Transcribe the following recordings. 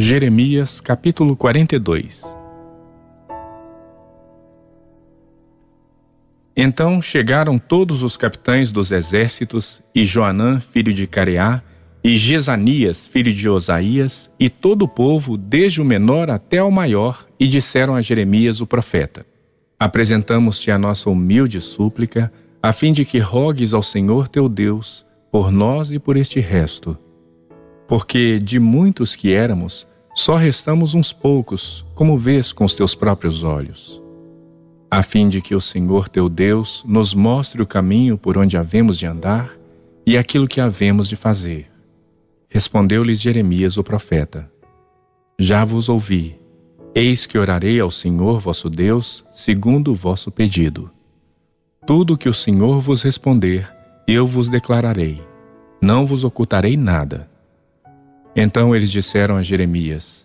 Jeremias capítulo 42 Então chegaram todos os capitães dos exércitos, e Joanã, filho de Careá, e Gesanias, filho de Osaías, e todo o povo, desde o menor até o maior, e disseram a Jeremias o profeta: Apresentamos-te a nossa humilde súplica, a fim de que rogues ao Senhor teu Deus, por nós e por este resto. Porque de muitos que éramos, só restamos uns poucos, como vês com os teus próprios olhos. A fim de que o Senhor teu Deus nos mostre o caminho por onde havemos de andar e aquilo que havemos de fazer. Respondeu-lhes Jeremias o profeta: Já vos ouvi. Eis que orarei ao Senhor vosso Deus, segundo o vosso pedido. Tudo que o Senhor vos responder, eu vos declararei. Não vos ocultarei nada. Então eles disseram a Jeremias: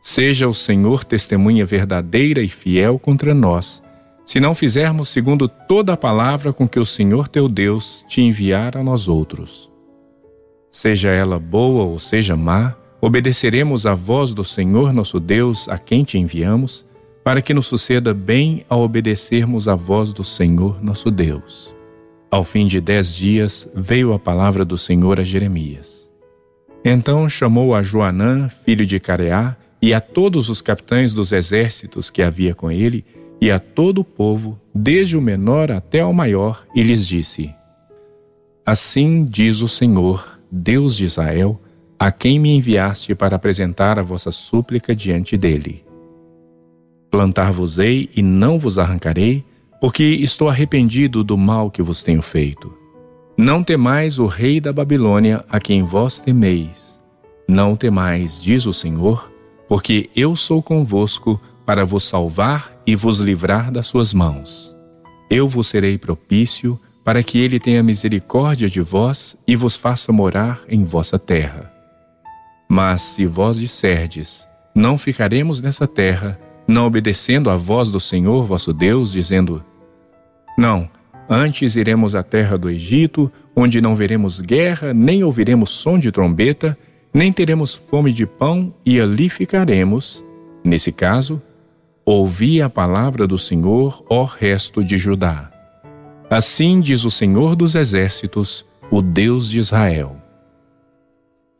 Seja o Senhor testemunha verdadeira e fiel contra nós, se não fizermos segundo toda a palavra com que o Senhor teu Deus te enviar a nós outros. Seja ela boa ou seja má, obedeceremos à voz do Senhor nosso Deus, a quem te enviamos, para que nos suceda bem ao obedecermos à voz do Senhor nosso Deus. Ao fim de dez dias veio a palavra do Senhor a Jeremias. Então chamou a Joanã, filho de Careá, e a todos os capitães dos exércitos que havia com ele, e a todo o povo, desde o menor até o maior, e lhes disse: Assim diz o Senhor, Deus de Israel, a quem me enviaste para apresentar a vossa súplica diante dele. Plantar-vos-ei e não vos arrancarei, porque estou arrependido do mal que vos tenho feito. Não temais o rei da Babilônia, a quem vós temeis. Não temais, diz o Senhor, porque eu sou convosco para vos salvar e vos livrar das suas mãos. Eu vos serei propício, para que ele tenha misericórdia de vós e vos faça morar em vossa terra. Mas se vós disserdes, não ficaremos nessa terra, não obedecendo à voz do Senhor vosso Deus, dizendo: Não, Antes iremos à terra do Egito, onde não veremos guerra, nem ouviremos som de trombeta, nem teremos fome de pão, e ali ficaremos. Nesse caso, ouvi a palavra do Senhor, ó resto de Judá. Assim diz o Senhor dos Exércitos, o Deus de Israel.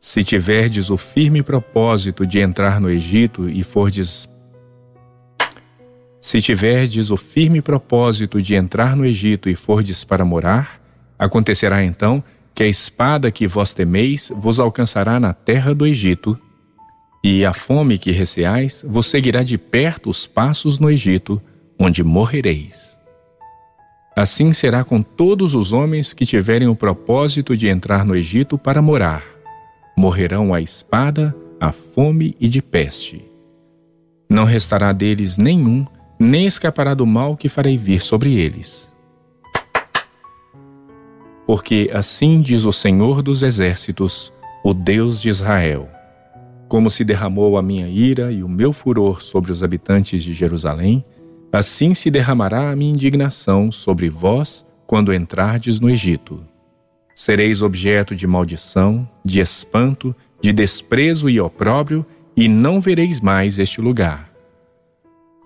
Se tiverdes o firme propósito de entrar no Egito e fordes se tiverdes o firme propósito de entrar no Egito e fordes para morar, acontecerá então que a espada que vós temeis vos alcançará na terra do Egito, e a fome que receais vos seguirá de perto os passos no Egito, onde morrereis. Assim será com todos os homens que tiverem o propósito de entrar no Egito para morar. Morrerão a espada, a fome e de peste. Não restará deles nenhum nem escapará do mal que farei vir sobre eles. Porque assim diz o Senhor dos Exércitos, o Deus de Israel: Como se derramou a minha ira e o meu furor sobre os habitantes de Jerusalém, assim se derramará a minha indignação sobre vós quando entrardes no Egito. Sereis objeto de maldição, de espanto, de desprezo e opróbrio, e não vereis mais este lugar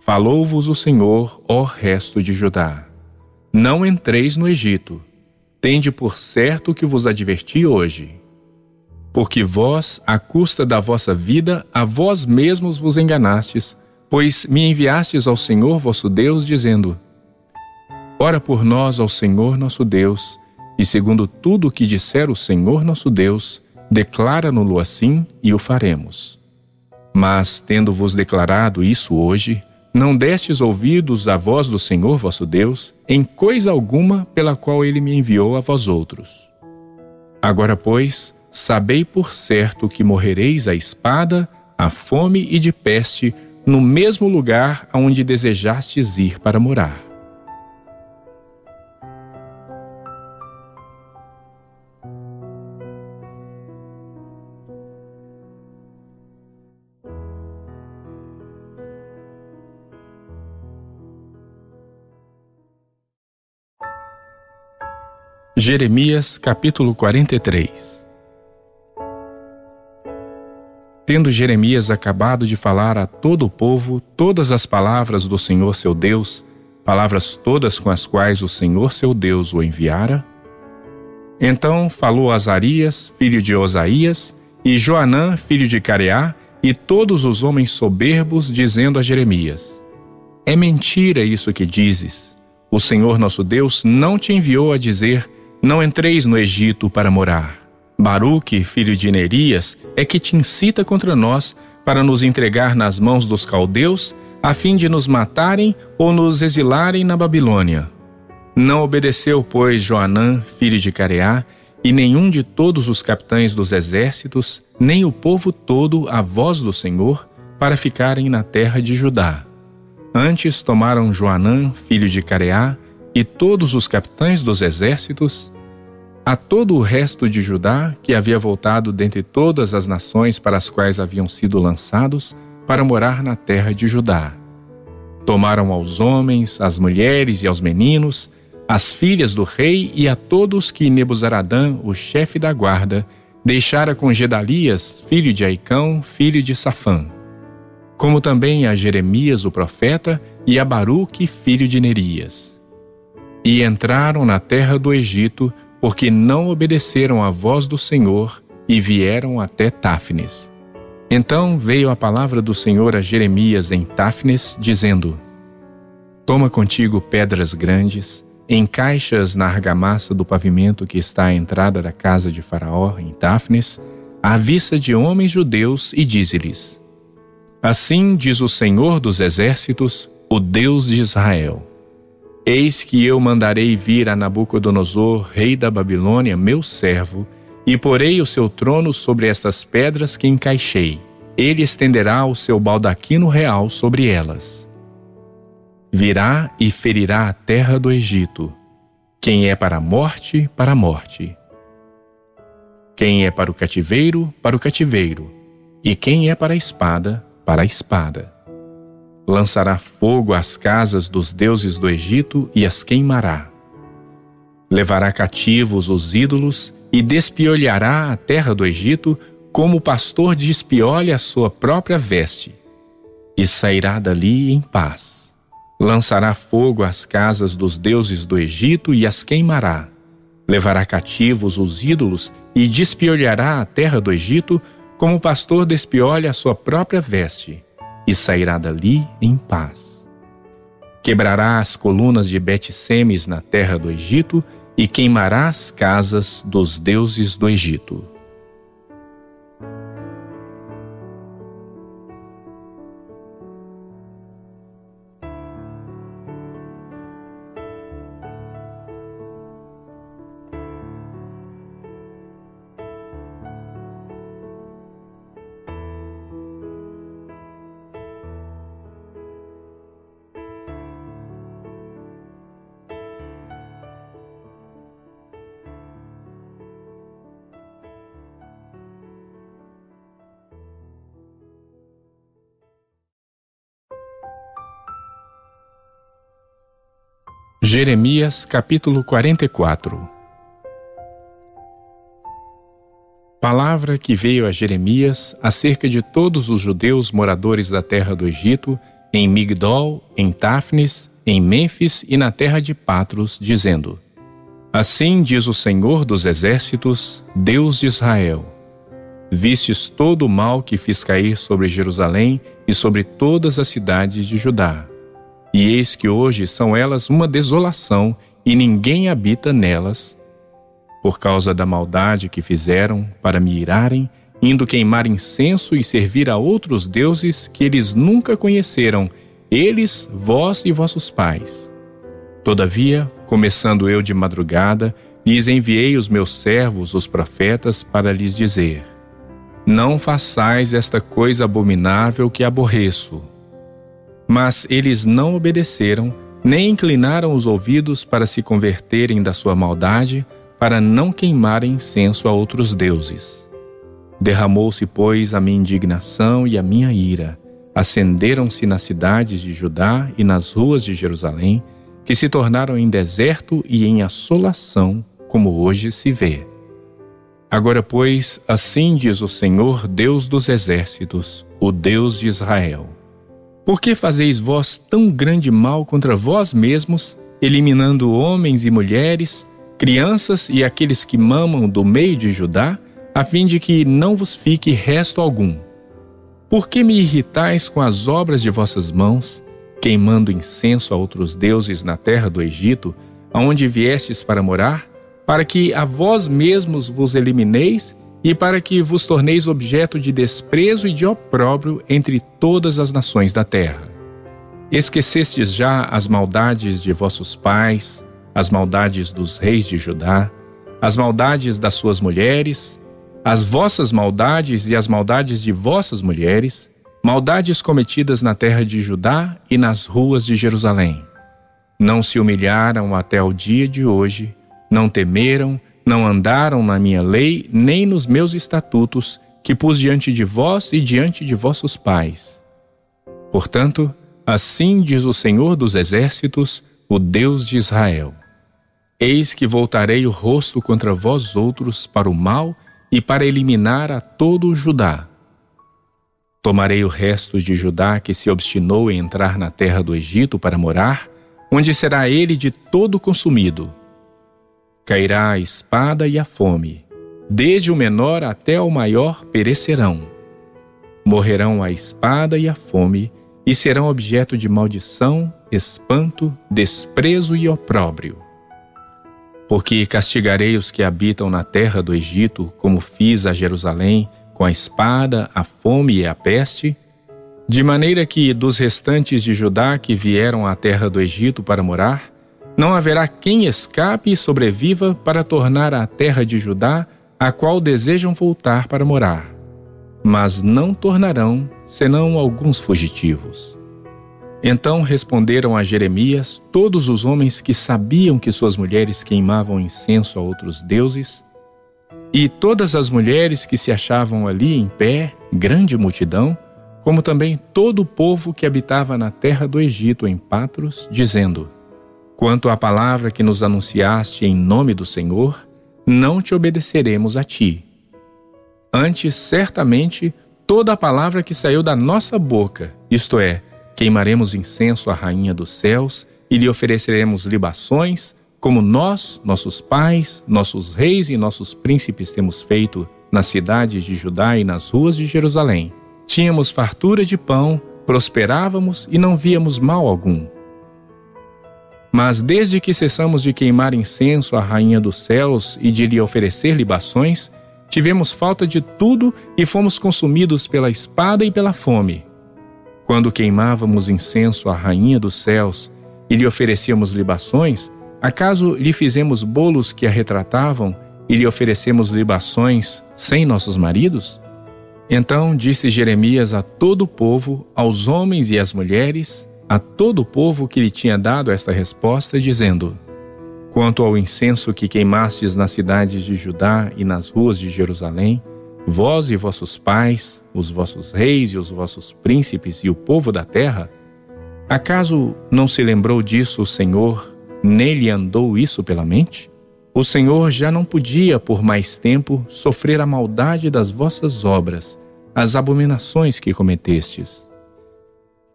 Falou-vos o Senhor, ó resto de Judá: Não entreis no Egito. Tende por certo que vos adverti hoje. Porque vós, à custa da vossa vida, a vós mesmos vos enganastes, pois me enviastes ao Senhor vosso Deus, dizendo: Ora por nós ao Senhor nosso Deus, e segundo tudo o que disser o Senhor nosso Deus, declara-no-lo assim e o faremos. Mas, tendo-vos declarado isso hoje, não destes ouvidos à voz do Senhor vosso Deus, em coisa alguma pela qual ele me enviou a vós outros. Agora, pois, sabei por certo que morrereis à espada, à fome e de peste, no mesmo lugar aonde desejastes ir para morar. Jeremias capítulo 43 Tendo Jeremias acabado de falar a todo o povo todas as palavras do Senhor seu Deus, palavras todas com as quais o Senhor seu Deus o enviara, então falou Azarias, filho de Osaías, e Joanã, filho de Careá, e todos os homens soberbos, dizendo a Jeremias: É mentira isso que dizes. O Senhor nosso Deus não te enviou a dizer: Não entreis no Egito para morar. Baruque, filho de Nerias, é que te incita contra nós para nos entregar nas mãos dos caldeus, a fim de nos matarem ou nos exilarem na Babilônia. Não obedeceu, pois, Joanã, filho de Careá, e nenhum de todos os capitães dos exércitos, nem o povo todo à voz do Senhor, para ficarem na terra de Judá. Antes tomaram Joanã, filho de Careá, e todos os capitães dos exércitos, a todo o resto de Judá, que havia voltado dentre todas as nações para as quais haviam sido lançados, para morar na terra de Judá. Tomaram aos homens, às mulheres e aos meninos, as filhas do rei e a todos que Nebuzaradã, o chefe da guarda, deixara com Gedalias, filho de Aicão, filho de Safã, como também a Jeremias, o profeta, e a Baruque, filho de Nerias. E entraram na terra do Egito, porque não obedeceram à voz do Senhor e vieram até Táfnis. Então veio a palavra do Senhor a Jeremias em Táfnis, dizendo: Toma contigo pedras grandes, encaixas na argamassa do pavimento que está à entrada da casa de Faraó, em Táfnis, à vista de homens judeus, e dize-lhes: Assim diz o Senhor dos Exércitos, o Deus de Israel Eis que eu mandarei vir a Nabucodonosor, rei da Babilônia, meu servo, e porei o seu trono sobre estas pedras que encaixei. Ele estenderá o seu baldaquino real sobre elas. Virá e ferirá a terra do Egito. Quem é para a morte, para a morte. Quem é para o cativeiro, para o cativeiro. E quem é para a espada, para a espada lançará fogo às casas dos deuses do Egito e as queimará. Levará cativos os ídolos e despiolhará a terra do Egito como o pastor despiolha a sua própria veste, e sairá dali em paz. Lançará fogo às casas dos deuses do Egito e as queimará. Levará cativos os ídolos e despiolhará a terra do Egito como o pastor despiolha a sua própria veste e sairá dali em paz. Quebrará as colunas de Bet-Semes na terra do Egito e queimará as casas dos deuses do Egito. Jeremias capítulo 44 Palavra que veio a Jeremias acerca de todos os judeus moradores da terra do Egito, em Migdol, em Táfnis, em Mênfis e na terra de Patros, dizendo: Assim diz o Senhor dos exércitos, Deus de Israel: Vistes todo o mal que fiz cair sobre Jerusalém e sobre todas as cidades de Judá e eis que hoje são elas uma desolação, e ninguém habita nelas, por causa da maldade que fizeram para me irarem, indo queimar incenso e servir a outros deuses que eles nunca conheceram, eles, vós e vossos pais. Todavia, começando eu de madrugada, lhes enviei os meus servos, os profetas, para lhes dizer: Não façais esta coisa abominável que aborreço mas eles não obedeceram, nem inclinaram os ouvidos para se converterem da sua maldade, para não queimarem incenso a outros deuses. Derramou-se, pois, a minha indignação e a minha ira. Acenderam-se nas cidades de Judá e nas ruas de Jerusalém, que se tornaram em deserto e em assolação, como hoje se vê. Agora, pois, assim diz o Senhor, Deus dos exércitos, o Deus de Israel: Por que fazeis vós tão grande mal contra vós mesmos, eliminando homens e mulheres, crianças e aqueles que mamam do meio de Judá, a fim de que não vos fique resto algum? Por que me irritais com as obras de vossas mãos, queimando incenso a outros deuses na terra do Egito, aonde viestes para morar? para que a vós mesmos vos elimineis e para que vos torneis objeto de desprezo e de opróbrio entre todas as nações da terra. Esquecestes já as maldades de vossos pais, as maldades dos reis de Judá, as maldades das suas mulheres, as vossas maldades e as maldades de vossas mulheres, maldades cometidas na terra de Judá e nas ruas de Jerusalém. Não se humilharam até o dia de hoje, não temeram, não andaram na minha lei, nem nos meus estatutos, que pus diante de vós e diante de vossos pais. Portanto, assim diz o Senhor dos Exércitos, o Deus de Israel: Eis que voltarei o rosto contra vós outros para o mal e para eliminar a todo o Judá. Tomarei o resto de Judá que se obstinou em entrar na terra do Egito para morar, onde será ele de todo consumido Cairá a espada e a fome, desde o menor até o maior perecerão. Morrerão a espada e a fome, e serão objeto de maldição, espanto, desprezo e opróbrio. Porque castigarei os que habitam na terra do Egito, como fiz a Jerusalém, com a espada, a fome e a peste, de maneira que dos restantes de Judá que vieram à terra do Egito para morar, não haverá quem escape e sobreviva para tornar a terra de Judá, a qual desejam voltar para morar. Mas não tornarão, senão alguns fugitivos. Então responderam a Jeremias todos os homens que sabiam que suas mulheres queimavam incenso a outros deuses, e todas as mulheres que se achavam ali em pé, grande multidão, como também todo o povo que habitava na terra do Egito em Patros, dizendo: Quanto à palavra que nos anunciaste em nome do Senhor, não te obedeceremos a ti. Antes, certamente, toda a palavra que saiu da nossa boca, isto é, queimaremos incenso à Rainha dos céus e lhe ofereceremos libações, como nós, nossos pais, nossos reis e nossos príncipes temos feito nas cidades de Judá e nas ruas de Jerusalém. Tínhamos fartura de pão, prosperávamos e não víamos mal algum. Mas desde que cessamos de queimar incenso à Rainha dos céus e de lhe oferecer libações, tivemos falta de tudo e fomos consumidos pela espada e pela fome. Quando queimávamos incenso à Rainha dos céus e lhe oferecíamos libações, acaso lhe fizemos bolos que a retratavam e lhe oferecemos libações sem nossos maridos? Então disse Jeremias a todo o povo, aos homens e às mulheres, a todo o povo que lhe tinha dado esta resposta, dizendo: Quanto ao incenso que queimastes nas cidades de Judá e nas ruas de Jerusalém, vós e vossos pais, os vossos reis e os vossos príncipes e o povo da terra, acaso não se lembrou disso o Senhor, nem lhe andou isso pela mente? O Senhor já não podia, por mais tempo, sofrer a maldade das vossas obras, as abominações que cometestes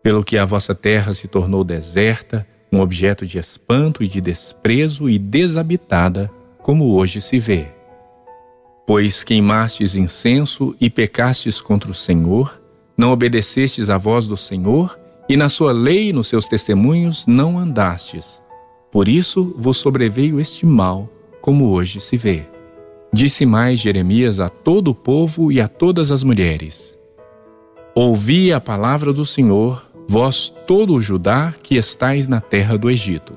pelo que a vossa terra se tornou deserta, um objeto de espanto e de desprezo e desabitada, como hoje se vê. Pois queimastes incenso e pecastes contra o Senhor, não obedecestes à voz do Senhor, e na sua lei e nos seus testemunhos não andastes. Por isso vos sobreveio este mal, como hoje se vê. Disse mais Jeremias a todo o povo e a todas as mulheres: Ouvi a palavra do Senhor, vós todo o Judá que estais na terra do Egito.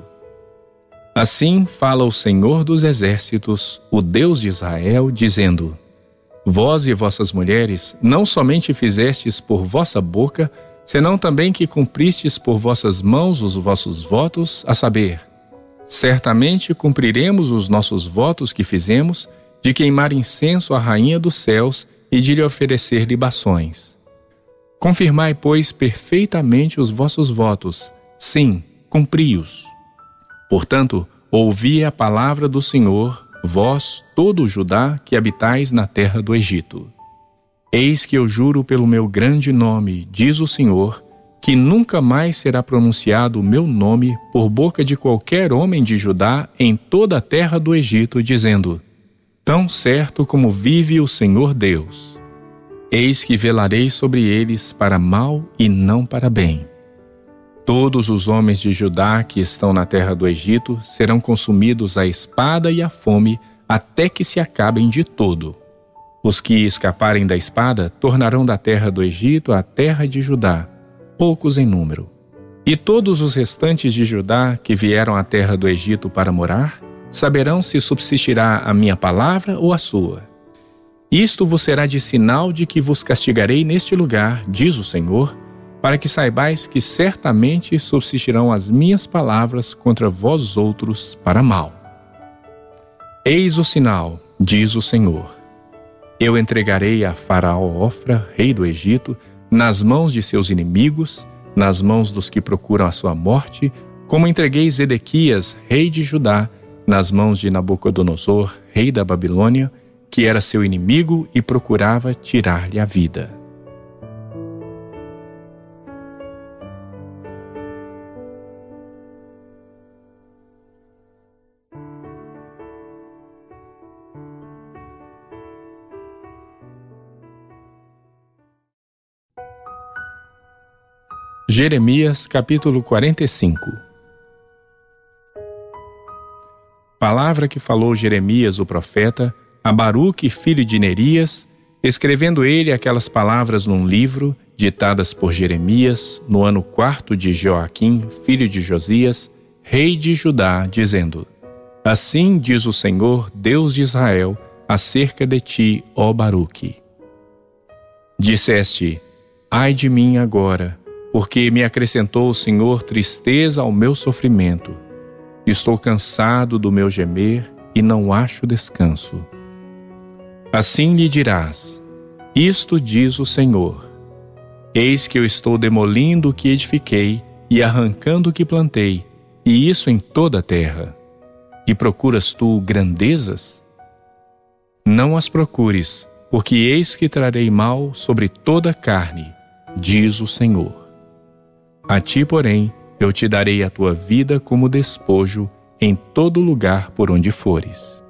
Assim fala o Senhor dos exércitos, o Deus de Israel, dizendo: Vós e vossas mulheres não somente fizestes por vossa boca, senão também que cumpristes por vossas mãos os vossos votos, a saber, certamente cumpriremos os nossos votos que fizemos de queimar incenso à rainha dos céus e de lhe oferecer libações. Confirmai, pois, perfeitamente os vossos votos. Sim, cumpri-os. Portanto, ouvi a palavra do Senhor, vós, todo o Judá, que habitais na terra do Egito. Eis que eu juro pelo meu grande nome, diz o Senhor, que nunca mais será pronunciado o meu nome por boca de qualquer homem de Judá em toda a terra do Egito, dizendo: Tão certo como vive o Senhor Deus. Eis que velarei sobre eles para mal e não para bem. Todos os homens de Judá que estão na terra do Egito serão consumidos à espada e à fome até que se acabem de todo. Os que escaparem da espada tornarão da terra do Egito a terra de Judá, poucos em número. E todos os restantes de Judá que vieram à terra do Egito para morar, saberão se subsistirá a minha palavra ou a sua. Isto vos será de sinal de que vos castigarei neste lugar, diz o Senhor, para que saibais que certamente subsistirão as minhas palavras contra vós outros para mal. Eis o sinal, diz o Senhor. Eu entregarei a Faraó Ofra, rei do Egito, nas mãos de seus inimigos, nas mãos dos que procuram a sua morte, como entreguei Zedequias, rei de Judá, nas mãos de Nabucodonosor, rei da Babilônia, que era seu inimigo e procurava tirar-lhe a vida. Jeremias capítulo 45 Palavra que falou Jeremias o profeta a Baruque, filho de Nerias, escrevendo ele aquelas palavras num livro, ditadas por Jeremias, no ano quarto de Joaquim, filho de Josias, rei de Judá, dizendo: Assim diz o Senhor, Deus de Israel, acerca de ti, ó Baruque. Disseste: Ai de mim agora, porque me acrescentou o Senhor tristeza ao meu sofrimento. Estou cansado do meu gemer e não acho descanso. Assim lhe dirás: Isto diz o Senhor: Eis que eu estou demolindo o que edifiquei e arrancando o que plantei, e isso em toda a terra. E procuras tu grandezas? Não as procures, porque eis que trarei mal sobre toda a carne, diz o Senhor. A ti, porém, eu te darei a tua vida como despojo em todo lugar por onde fores.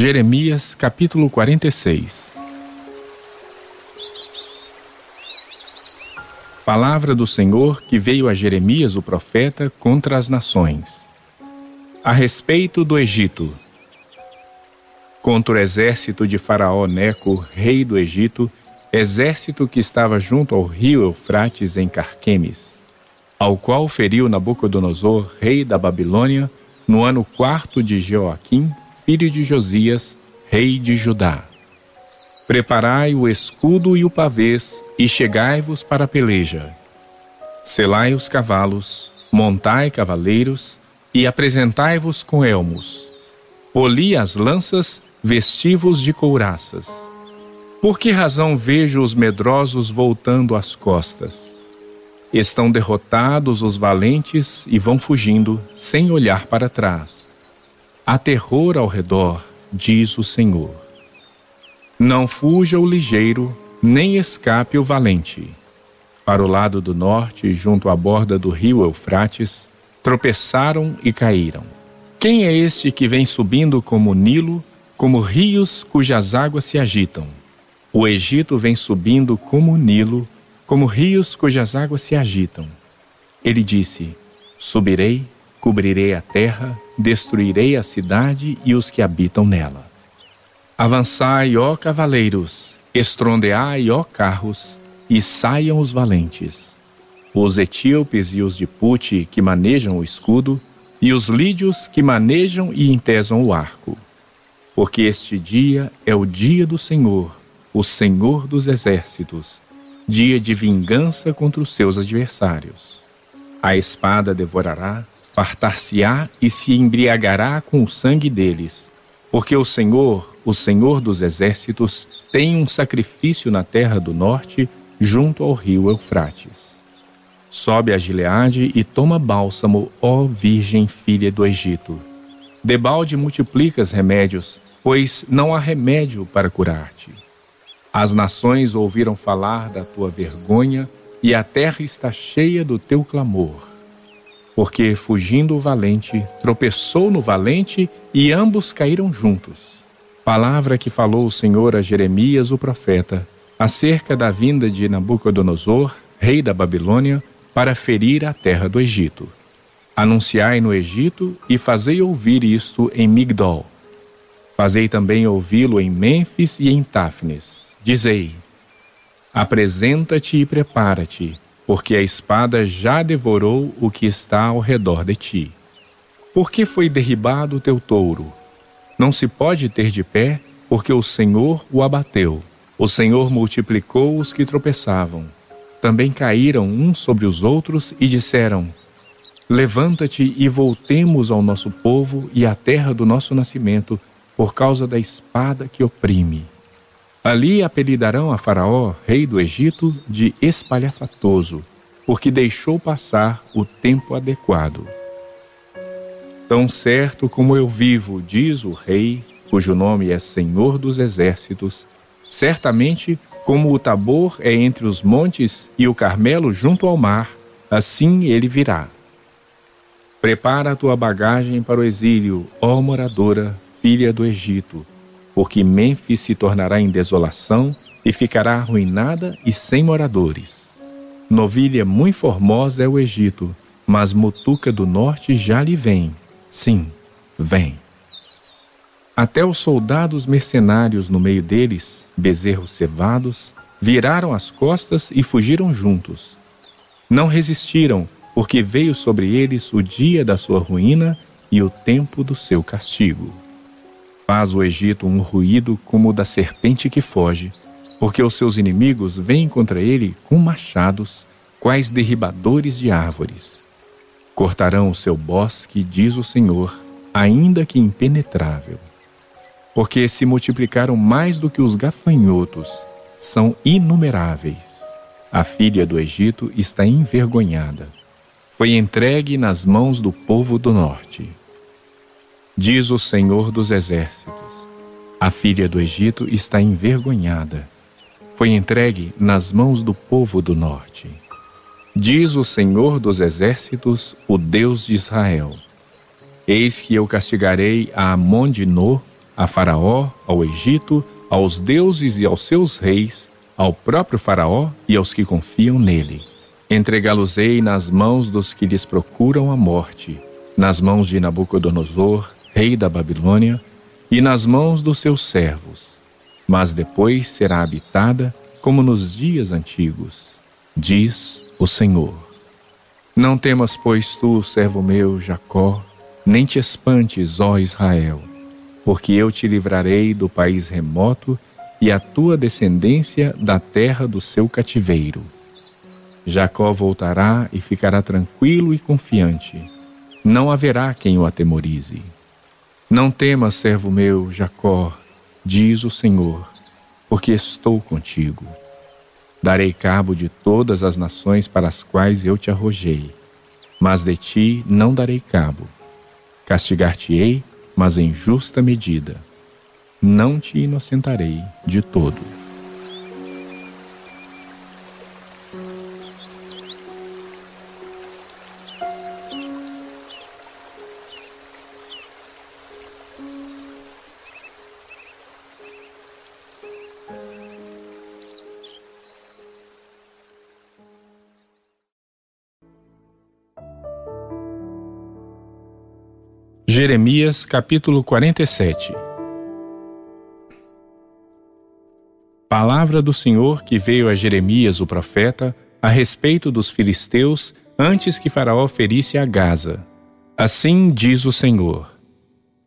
Jeremias capítulo 46 Palavra do Senhor que veio a Jeremias o profeta contra as nações. A respeito do Egito. Contra o exército de Faraó Neco, rei do Egito, exército que estava junto ao rio Eufrates em Carquemes, ao qual feriu Nabucodonosor, rei da Babilônia, no ano quarto de Joaquim, filho de Josias, rei de Judá. Preparai o escudo e o pavês, e chegai-vos para a peleja. Selai os cavalos, montai cavaleiros, e apresentai-vos com elmos. Poli as lanças, vestivos de couraças. Por que razão vejo os medrosos voltando às costas? Estão derrotados os valentes e vão fugindo, sem olhar para trás. Há terror ao redor, diz o Senhor. Não fuja o ligeiro, nem escape o valente. Para o lado do norte, junto à borda do rio Eufrates, tropeçaram e caíram. Quem é este que vem subindo como Nilo, como rios cujas águas se agitam? O Egito vem subindo como Nilo, como rios cujas águas se agitam. Ele disse: Subirei, cobrirei a terra, destruirei a cidade e os que habitam nela. Avançai, ó cavaleiros, estrondeai, ó carros, e saiam os valentes os etíopes e os de Puti que manejam o escudo, e os lídios que manejam e entesam o arco. Porque este dia é o dia do Senhor, o Senhor dos exércitos, dia de vingança contra os seus adversários. A espada devorará, fartar-se-á e se embriagará com o sangue deles, porque o Senhor, o Senhor dos Exércitos, tem um sacrifício na terra do norte, junto ao rio Eufrates. Sobe a Gileade e toma bálsamo, ó Virgem filha do Egito. Debalde multiplicas remédios, pois não há remédio para curar-te. As nações ouviram falar da tua vergonha e a terra está cheia do teu clamor. Porque, fugindo o valente, tropeçou no valente e ambos caíram juntos. Palavra que falou o Senhor a Jeremias, o profeta, acerca da vinda de Nabucodonosor, rei da Babilônia, para ferir a terra do Egito. Anunciai no Egito e fazei ouvir isto em Migdol. Fazei também ouvi-lo em Mênfis e em Táfnis. Dizei: Apresenta-te e prepara-te, porque a espada já devorou o que está ao redor de ti. Por que foi derribado o teu touro? Não se pode ter de pé, porque o Senhor o abateu. O Senhor multiplicou os que tropeçavam. Também caíram uns sobre os outros e disseram: Levanta-te e voltemos ao nosso povo e à terra do nosso nascimento, por causa da espada que oprime. Ali apelidarão a Faraó, rei do Egito, de espalhafatoso, porque deixou passar o tempo adequado. Tão certo como eu vivo, diz o rei, cujo nome é Senhor dos Exércitos, certamente como o Tabor é entre os montes e o Carmelo junto ao mar, assim ele virá. Prepara a tua bagagem para o exílio, ó moradora, filha do Egito porque Mênfis se tornará em desolação e ficará arruinada e sem moradores. Novilha muito formosa é o Egito, mas Mutuca do norte já lhe vem. Sim, vem. Até os soldados mercenários no meio deles, bezerros cevados, viraram as costas e fugiram juntos. Não resistiram, porque veio sobre eles o dia da sua ruína e o tempo do seu castigo. Faz o Egito um ruído como o da serpente que foge, porque os seus inimigos vêm contra ele com machados, quais derribadores de árvores. Cortarão o seu bosque, diz o Senhor, ainda que impenetrável. Porque se multiplicaram mais do que os gafanhotos, são inumeráveis. A filha do Egito está envergonhada. Foi entregue nas mãos do povo do norte. Diz o Senhor dos Exércitos: A filha do Egito está envergonhada. Foi entregue nas mãos do povo do norte. Diz o Senhor dos Exércitos, o Deus de Israel: Eis que eu castigarei a Amon de No, a Faraó, ao Egito, aos deuses e aos seus reis, ao próprio Faraó e aos que confiam nele. Entregá-los-ei nas mãos dos que lhes procuram a morte, nas mãos de Nabucodonosor, rei da Babilônia, e nas mãos dos seus servos, mas depois será habitada como nos dias antigos, diz o Senhor. Não temas, pois, tu, servo meu, Jacó, nem te espantes, ó Israel, porque eu te livrarei do país remoto e a tua descendência da terra do seu cativeiro. Jacó voltará e ficará tranquilo e confiante. Não haverá quem o atemorize. Não temas, servo meu, Jacó, diz o Senhor, porque estou contigo. Darei cabo de todas as nações para as quais eu te arrojei, mas de ti não darei cabo. Castigar-te-ei, mas em justa medida. Não te inocentarei de todo. Jeremias capítulo 47 Palavra do Senhor que veio a Jeremias o profeta a respeito dos filisteus antes que Faraó ferisse a Gaza. Assim diz o Senhor: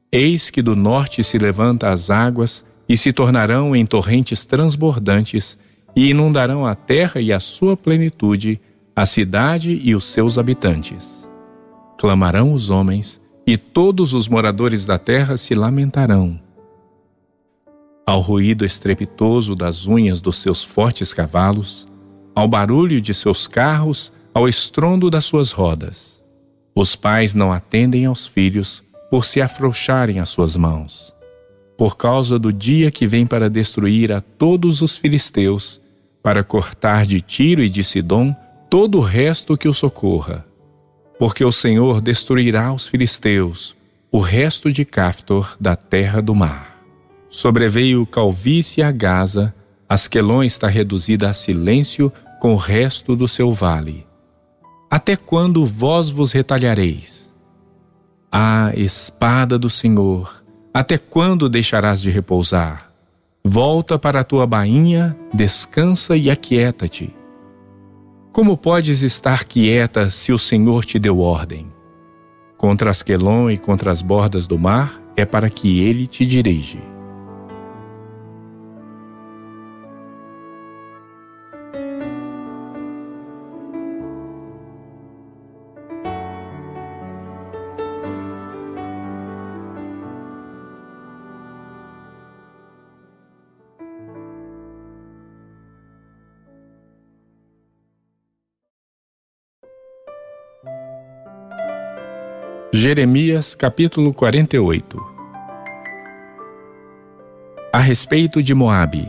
Eis que do norte se levanta as águas e se tornarão em torrentes transbordantes e inundarão a terra e a sua plenitude, a cidade e os seus habitantes. Clamarão os homens e todos os moradores da terra se lamentarão. ao ruído estrepitoso das unhas dos seus fortes cavalos, ao barulho de seus carros, ao estrondo das suas rodas. Os pais não atendem aos filhos por se afrouxarem as suas mãos. Por causa do dia que vem para destruir a todos os filisteus, para cortar de Tiro e de Sidom todo o resto que o socorra. Porque o Senhor destruirá os filisteus, o resto de Caftor da terra do mar. Sobreveio calvície a Gaza, Asquelon está reduzida a silêncio com o resto do seu vale. Até quando vós vos retalhareis? Ah, espada do Senhor, até quando deixarás de repousar? Volta para a tua bainha, descansa e aquieta-te. Como podes estar quieta se o Senhor te deu ordem? Contra Asquelon e contra as bordas do mar é para que ele te dirige. Jeremias capítulo 48 A respeito de Moabe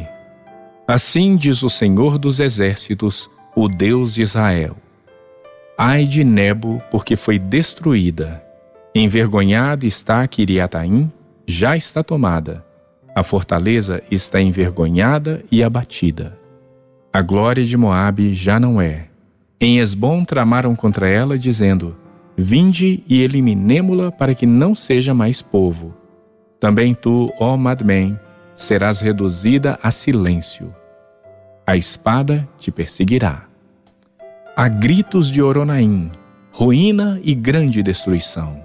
Assim diz o Senhor dos Exércitos, o Deus de Israel: Ai de Nebo, porque foi destruída. Envergonhada está Kiriataim, já está tomada. A fortaleza está envergonhada e abatida. A glória de Moabe já não é. Em Esbom tramaram contra ela, dizendo: Vinde e eliminemo-la para que não seja mais povo. Também tu, ó Madmen, serás reduzida a silêncio. A espada te perseguirá. Há gritos de Oronaim, ruína e grande destruição.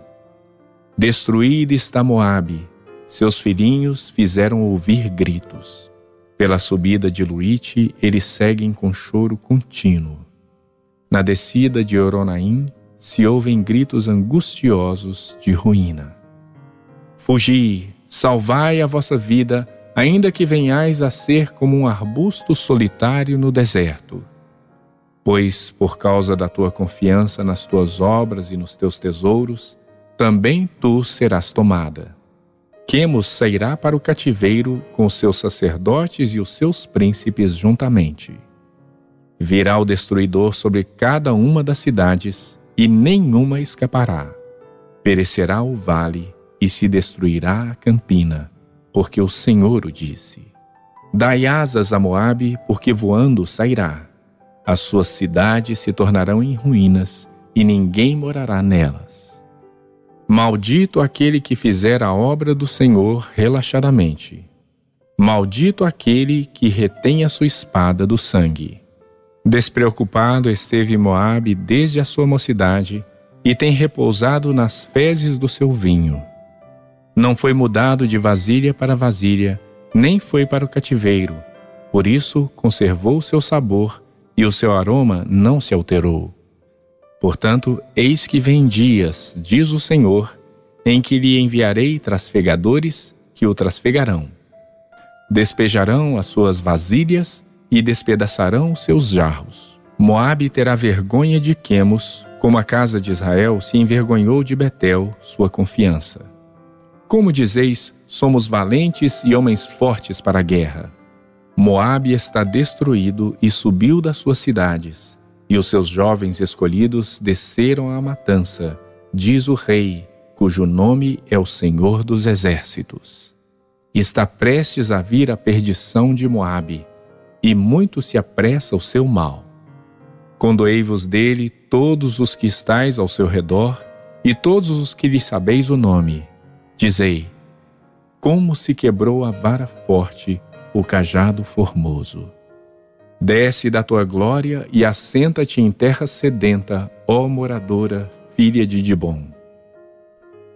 Destruída está Moabe, seus filhinhos fizeram ouvir gritos. Pela subida de Luite, eles seguem com choro contínuo. Na descida de Oronaim, se ouvem gritos angustiosos de ruína. Fugi, salvai a vossa vida, ainda que venhais a ser como um arbusto solitário no deserto. Pois, por causa da tua confiança nas tuas obras e nos teus tesouros, também tu serás tomada. Quemos sairá para o cativeiro com os seus sacerdotes e os seus príncipes juntamente. Virá o destruidor sobre cada uma das cidades, e nenhuma escapará. Perecerá o vale e se destruirá a campina, porque o Senhor o disse. Dai asas a Moabe, porque voando sairá. As suas cidades se tornarão em ruínas, e ninguém morará nelas. Maldito aquele que fizer a obra do Senhor relaxadamente. Maldito aquele que retém a sua espada do sangue. Despreocupado esteve Moabe desde a sua mocidade e tem repousado nas fezes do seu vinho. Não foi mudado de vasilha para vasilha, nem foi para o cativeiro. Por isso conservou seu sabor e o seu aroma não se alterou. Portanto, eis que vem dias, diz o Senhor, em que lhe enviarei trasfegadores que o trasfegarão. Despejarão as suas vasilhas e despedaçarão seus jarros. Moabe terá vergonha de Quemos, como a casa de Israel se envergonhou de Betel, sua confiança. Como dizeis, somos valentes e homens fortes para a guerra. Moabe está destruído e subiu das suas cidades, e os seus jovens escolhidos desceram à matança, diz o rei, cujo nome é o Senhor dos Exércitos. Está prestes a vir a perdição de Moabe, e muito se apressa o seu mal. Condoei-vos dele todos os que estáis ao seu redor, e todos os que lhe sabeis o nome. Dizei: Como se quebrou a vara forte, o cajado formoso. Desce da tua glória e assenta-te em terra sedenta, ó moradora, filha de Dibom.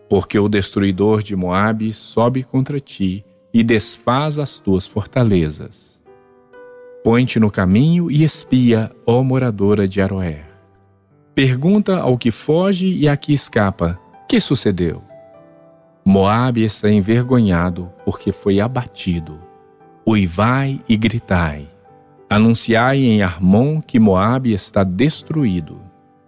Porque o destruidor de Moabe sobe contra ti e desfaz as tuas fortalezas Põe-te no caminho e espia, ó moradora de Aroer. Pergunta ao que foge e a que escapa: Que sucedeu? Moabe está envergonhado porque foi abatido. Uivai e gritai. Anunciai em Armon que Moabe está destruído.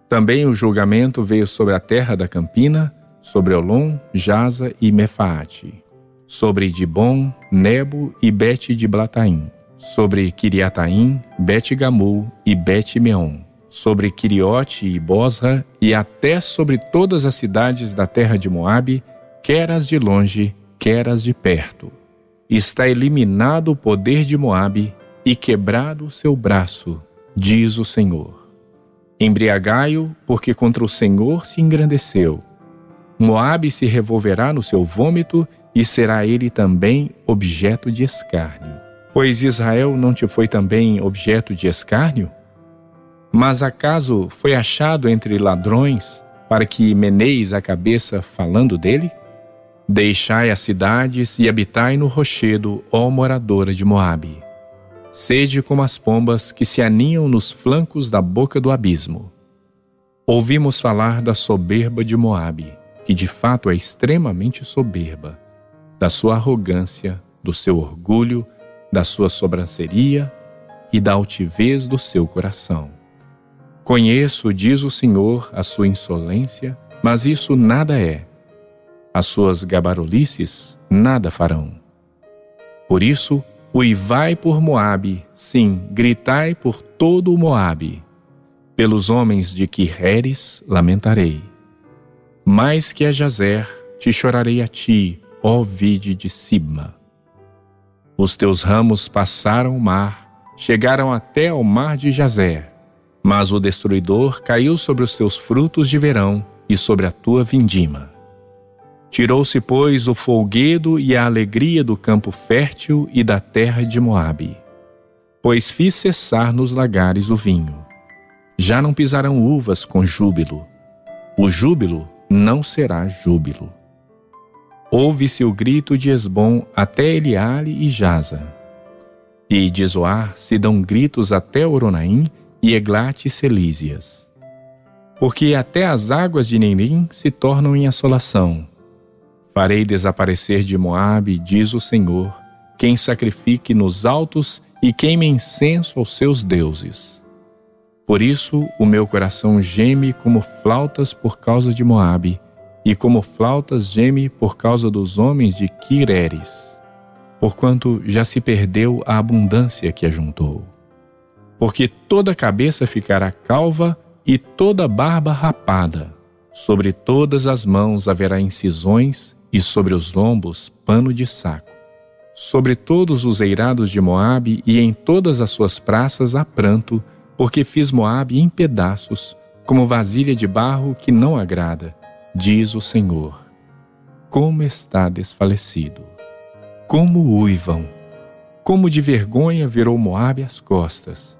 Também o julgamento veio sobre a terra da Campina, sobre Olom, Jaza e Mefaate, sobre Dibon, Nebo e Bete de Blataim, sobre Kiriataim, Bet Gamul e Bet Meon, sobre Quiriote e Bosra e até sobre todas as cidades da terra de Moabe, quer as de longe, quer as de perto. Está eliminado o poder de Moabe e quebrado o seu braço, diz o Senhor. Embriagai-o, porque contra o Senhor se engrandeceu. Moabe se revolverá no seu vômito e será ele também objeto de escárnio. Pois Israel não te foi também objeto de escárnio? Mas acaso foi achado entre ladrões para que meneis a cabeça falando dele? Deixai as cidades e habitai no rochedo, ó moradora de Moabe. Sede como as pombas que se aninham nos flancos da boca do abismo. Ouvimos falar da soberba de Moabe, que de fato é extremamente soberba, da sua arrogância, do seu orgulho, da sua sobranceria e da altivez do seu coração. Conheço, diz o Senhor, a sua insolência, mas isso nada é. As suas gabarulices nada farão. Por isso, uivai por Moabe, sim, gritai por todo o Moabe. Pelos homens de Quirreres lamentarei. Mais que a Jazer, te chorarei a ti, ó vide de Sibma. Os teus ramos passaram o mar, chegaram até ao mar de Jazer mas o destruidor caiu sobre os teus frutos de verão e sobre a tua vindima. Tirou-se, pois, o folguedo e a alegria do campo fértil e da terra de Moabe. Pois fiz cessar nos lagares o vinho. Já não pisarão uvas com júbilo. O júbilo não será júbilo. Ouve-se o grito de Esbom até Eliale e Jaza. E de Zoar se dão gritos até Oronaim e Eglat e Celísias. Porque até as águas de Nerim se tornam em assolação. Farei desaparecer de Moabe, diz o Senhor, quem sacrifique nos altos e queime incenso aos seus deuses. Por isso o meu coração geme como flautas por causa de Moabe, e como flautas geme por causa dos homens de Quireres, porquanto já se perdeu a abundância que ajuntou porque toda cabeça ficará calva e toda barba rapada. Sobre todas as mãos haverá incisões e sobre os lombos pano de saco. Sobre todos os eirados de Moabe e em todas as suas praças há pranto, porque fiz Moabe em pedaços, como vasilha de barro que não agrada, diz o Senhor. Como está desfalecido! Como uivam! Como de vergonha virou Moabe as costas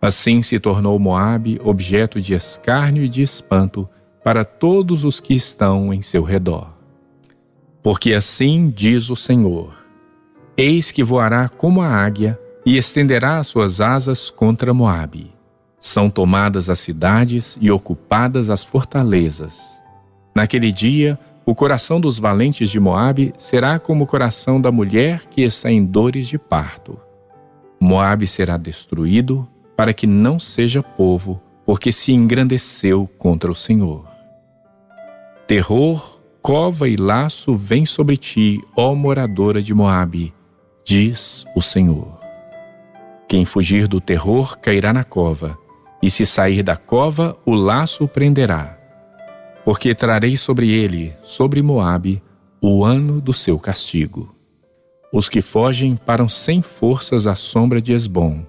Assim se tornou Moabe objeto de escárnio e de espanto para todos os que estão em seu redor. Porque assim diz o Senhor: Eis que voará como a águia e estenderá as suas asas contra Moabe. São tomadas as cidades e ocupadas as fortalezas. Naquele dia, o coração dos valentes de Moabe será como o coração da mulher que está em dores de parto. Moabe será destruído para que não seja povo, porque se engrandeceu contra o Senhor. Terror, cova e laço vem sobre ti, ó moradora de Moabe, diz o Senhor. Quem fugir do terror cairá na cova, e se sair da cova, o laço prenderá. Porque trarei sobre ele, sobre Moabe, o ano do seu castigo. Os que fogem param sem forças à sombra de Esbom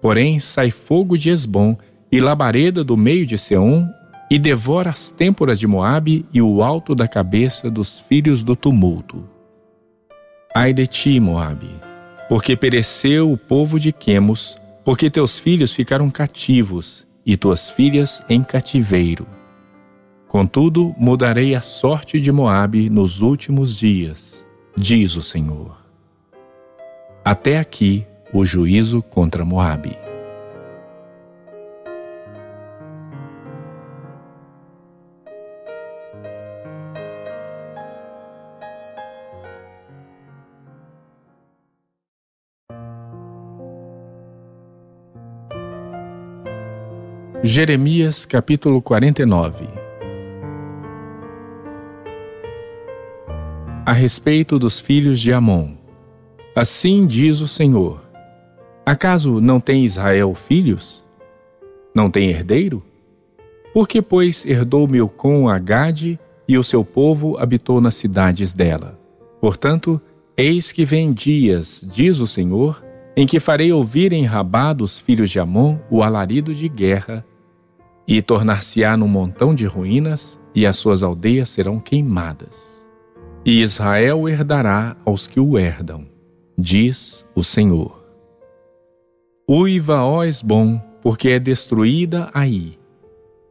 Porém, sai fogo de Esbom e labareda do meio de Seom e devora as têmporas de Moabe e o alto da cabeça dos filhos do tumulto. Ai de ti, Moabe, porque pereceu o povo de Quemos, porque teus filhos ficaram cativos e tuas filhas em cativeiro. Contudo, mudarei a sorte de Moabe nos últimos dias, diz o Senhor. Até aqui o juízo contra Moabe. Jeremias capítulo 49 A respeito dos filhos de Amon Assim diz o Senhor: Acaso não tem Israel filhos? Não tem herdeiro? Por que, pois, herdou Milcom a Gade e o seu povo habitou nas cidades dela? Portanto, eis que vem dias, diz o Senhor, em que farei ouvir em Rabá dos filhos de Amon o alarido de guerra e tornar-se-á num montão de ruínas, e as suas aldeias serão queimadas. E Israel herdará aos que o herdam, diz o Senhor. Uiva, ó Esbom, porque é destruída aí.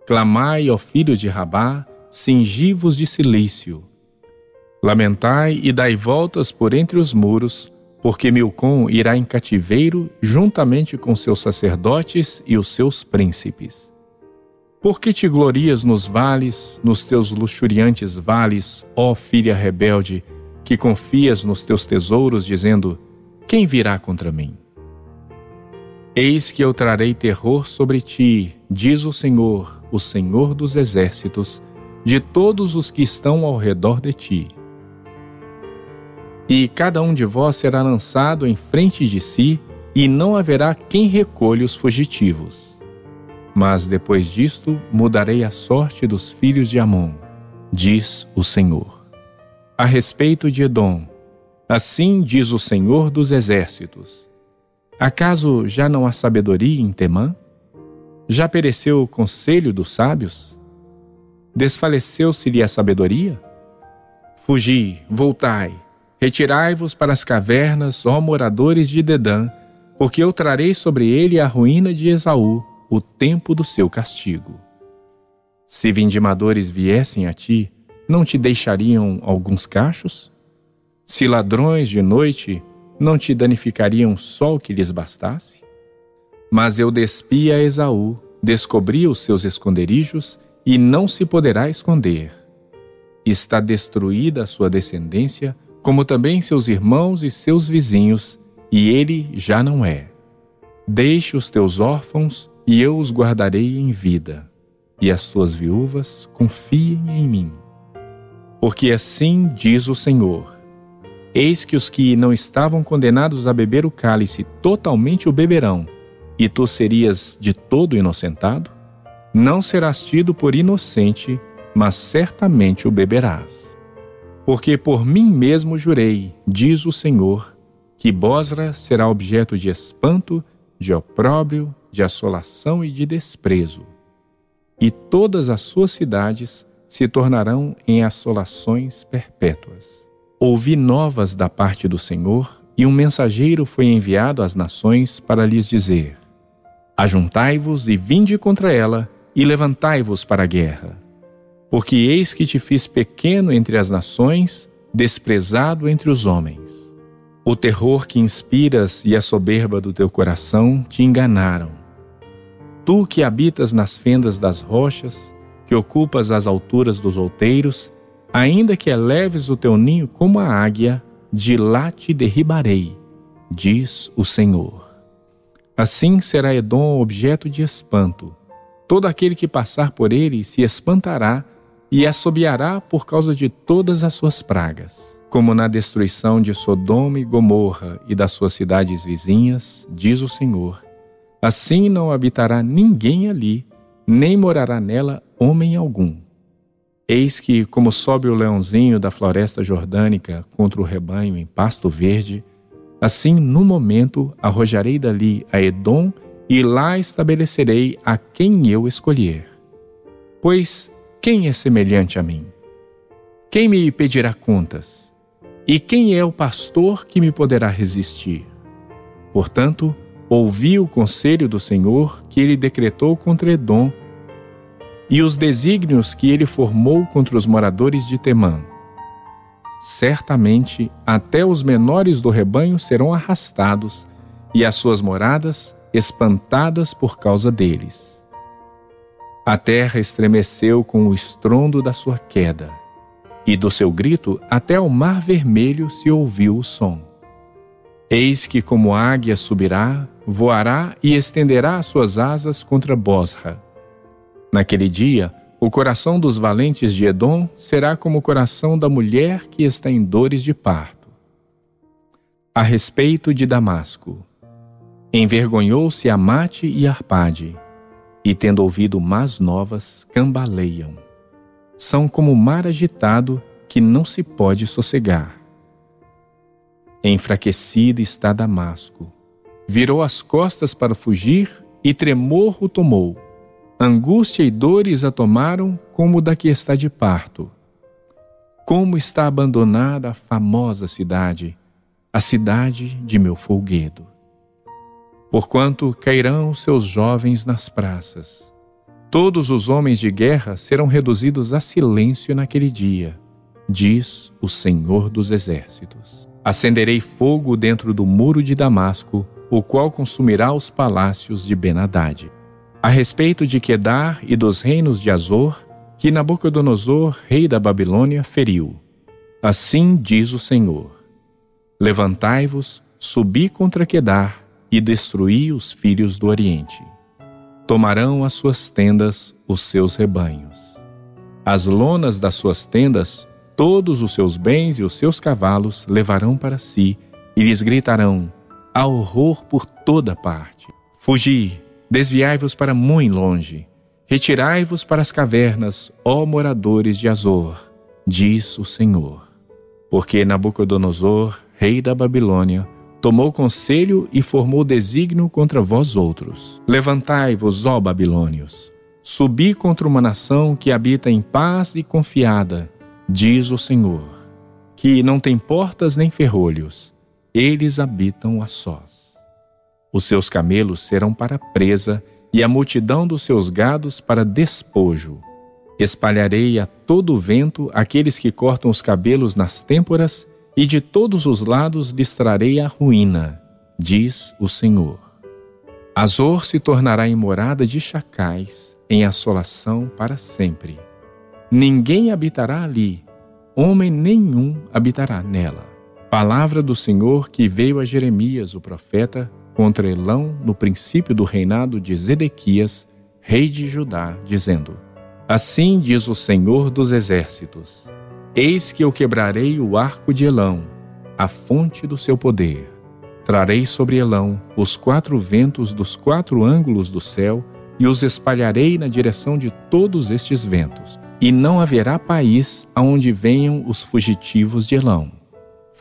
Clamai, ó filhos de Rabá, cingivos de silício. Lamentai e dai voltas por entre os muros, porque Milcom irá em cativeiro juntamente com seus sacerdotes e os seus príncipes. Por que te glorias nos vales, nos teus luxuriantes vales, ó filha rebelde, que confias nos teus tesouros, dizendo: Quem virá contra mim? Eis que eu trarei terror sobre ti, diz o Senhor, o Senhor dos exércitos, de todos os que estão ao redor de ti. E cada um de vós será lançado em frente de si, e não haverá quem recolha os fugitivos. Mas depois disto mudarei a sorte dos filhos de Amon, diz o Senhor. A respeito de Edom, assim diz o Senhor dos exércitos: Acaso já não há sabedoria em Temã? Já pereceu o conselho dos sábios? Desfaleceu-se-lhe a sabedoria? Fugi, voltai, retirai-vos para as cavernas, ó moradores de Dedã, porque eu trarei sobre ele a ruína de Esaú o tempo do seu castigo. Se vindimadores viessem a ti, não te deixariam alguns cachos? Se ladrões de noite, não te danificariam só o que lhes bastasse? Mas eu despi a Esaú, descobri os seus esconderijos e não se poderá esconder. Está destruída a sua descendência, como também seus irmãos e seus vizinhos, e ele já não é. Deixe os teus órfãos e eu os guardarei em vida, e as tuas viúvas confiem em mim. Porque assim diz o Senhor: Eis que os que não estavam condenados a beber o cálice totalmente o beberão, e tu serias de todo inocentado? Não serás tido por inocente, mas certamente o beberás. Porque por mim mesmo jurei, diz o Senhor, que Bosra será objeto de espanto, de opróbrio de assolação e de desprezo, e todas as suas cidades se tornarão em assolações perpétuas. Ouvi novas da parte do Senhor, e um mensageiro foi enviado às nações para lhes dizer: Ajuntai-vos e vinde contra ela, e levantai-vos para a guerra. Porque eis que te fiz pequeno entre as nações, desprezado entre os homens. O terror que inspiras e a soberba do teu coração te enganaram Tu que habitas nas fendas das rochas, que ocupas as alturas dos outeiros, ainda que eleves o teu ninho como a águia, de lá te derribarei, diz o Senhor. Assim será Edom objeto de espanto. Todo aquele que passar por ele se espantará e assobiará por causa de todas as suas pragas. Como na destruição de Sodoma e Gomorra e das suas cidades vizinhas, diz o Senhor Assim não habitará ninguém ali, nem morará nela homem algum. Eis que, como sobe o leãozinho da floresta jordânica contra o rebanho em pasto verde, assim no momento arrojarei dali a Edom e lá estabelecerei a quem eu escolher. Pois quem é semelhante a mim? Quem me pedirá contas? E quem é o pastor que me poderá resistir? Portanto, ouvi o conselho do Senhor que ele decretou contra Edom e os desígnios que ele formou contra os moradores de Temã. Certamente até os menores do rebanho serão arrastados e as suas moradas espantadas por causa deles. A terra estremeceu com o estrondo da sua queda, e do seu grito até ao mar vermelho se ouviu o som. Eis que, como águia subirá, voará e estenderá as suas asas contra Bosra, Naquele dia, o coração dos valentes de Edom será como o coração da mulher que está em dores de parto. A respeito de Damasco, envergonhou-se Amate e Arpade, e tendo ouvido más novas, cambaleiam. São como o mar agitado que não se pode sossegar. Enfraquecida está Damasco. Virou as costas para fugir e tremor o tomou Angústia e dores a tomaram como da que está de parto. Como está abandonada a famosa cidade, a cidade de meu folguedo. Porquanto cairão seus jovens nas praças. Todos os homens de guerra serão reduzidos a silêncio naquele dia, diz o Senhor dos Exércitos. Acenderei fogo dentro do muro de Damasco, o qual consumirá os palácios de Benadade a respeito de Quedar e dos reinos de Azor, que Nabucodonosor, rei da Babilônia, feriu. Assim diz o Senhor: Levantai-vos, subi contra Quedar e destruí os filhos do Oriente. Tomarão as suas tendas os seus rebanhos. As lonas das suas tendas, todos os seus bens e os seus cavalos levarão para si, e lhes gritarão: Há horror por toda parte. Fugi, Desviai-vos para muito longe, retirai-vos para as cavernas, ó moradores de Azor, diz o Senhor. Porque Nabucodonosor, rei da Babilônia, tomou conselho e formou desígnio contra vós outros. Levantai-vos, ó babilônios, subi contra uma nação que habita em paz e confiada, diz o Senhor, que não tem portas nem ferrolhos, eles habitam a sós. Os seus camelos serão para presa e a multidão dos seus gados para despojo. Espalharei a todo vento aqueles que cortam os cabelos nas têmporas, e de todos os lados lhes trarei a ruína, diz o Senhor. Azor se tornará em morada de chacais, em assolação para sempre. Ninguém habitará ali, homem nenhum habitará nela. Palavra do Senhor que veio a Jeremias, o profeta, contra Elão no princípio do reinado de Zedequias, rei de Judá, dizendo: Assim diz o Senhor dos Exércitos: Eis que eu quebrarei o arco de Elão, a fonte do seu poder. Trarei sobre Elão os quatro ventos dos quatro ângulos do céu e os espalharei na direção de todos estes ventos. E não haverá país aonde venham os fugitivos de Elão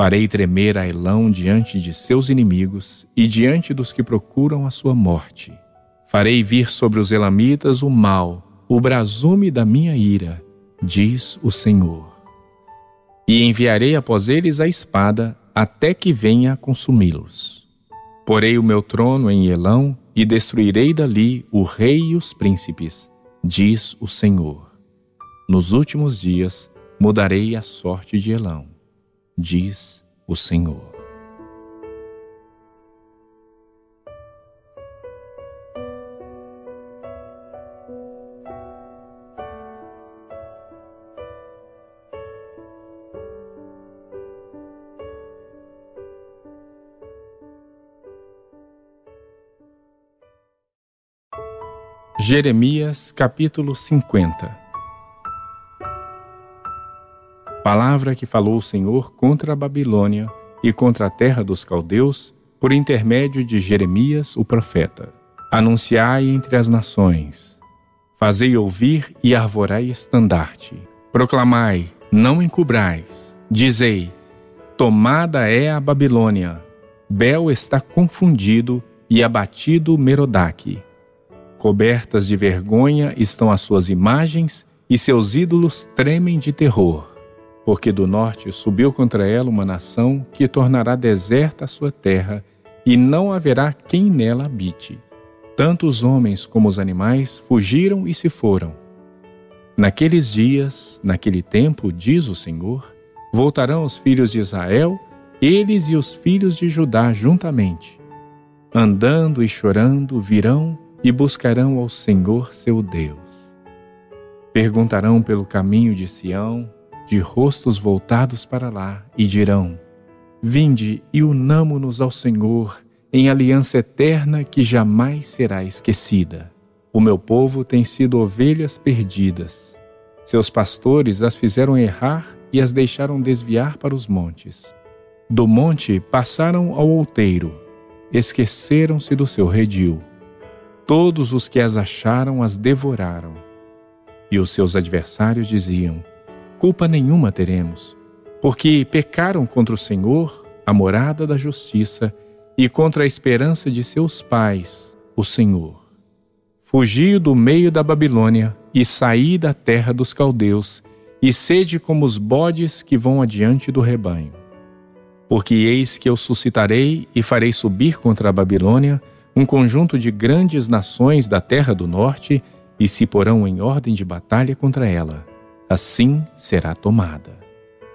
Farei tremer a Elão diante de seus inimigos e diante dos que procuram a sua morte. Farei vir sobre os elamitas o mal, o brasume da minha ira, diz o Senhor. E enviarei após eles a espada, até que venha consumi-los. Porei o meu trono em Elão e destruirei dali o rei e os príncipes, diz o Senhor. Nos últimos dias mudarei a sorte de Elão diz o Senhor. Jeremias capítulo 50 palavra que falou o Senhor contra a Babilônia e contra a terra dos caldeus, por intermédio de Jeremias, o profeta. Anunciai entre as nações, fazei ouvir e arvorai estandarte. Proclamai, não encubrais. Dizei: Tomada é a Babilônia. Bel está confundido e abatido Merodach. Cobertas de vergonha estão as suas imagens e seus ídolos tremem de terror porque do norte subiu contra ela uma nação que tornará deserta a sua terra, e não haverá quem nela habite. Tanto os homens como os animais fugiram e se foram. Naqueles dias, naquele tempo, diz o Senhor, voltarão os filhos de Israel, eles e os filhos de Judá juntamente. Andando e chorando virão e buscarão ao Senhor seu Deus. Perguntarão pelo caminho de Sião, de rostos voltados para lá, e dirão: Vinde e unamo-nos ao Senhor em aliança eterna que jamais será esquecida. O meu povo tem sido ovelhas perdidas. Seus pastores as fizeram errar e as deixaram desviar para os montes. Do monte passaram ao outeiro, esqueceram-se do seu redil. Todos os que as acharam as devoraram. E os seus adversários diziam: Culpa nenhuma teremos, porque pecaram contra o Senhor, a morada da justiça, e contra a esperança de seus pais, o Senhor. Fugi do meio da Babilônia e saí da terra dos caldeus, e sede como os bodes que vão adiante do rebanho. Porque eis que eu suscitarei e farei subir contra a Babilônia um conjunto de grandes nações da terra do norte e se porão em ordem de batalha contra ela. Assim será tomada.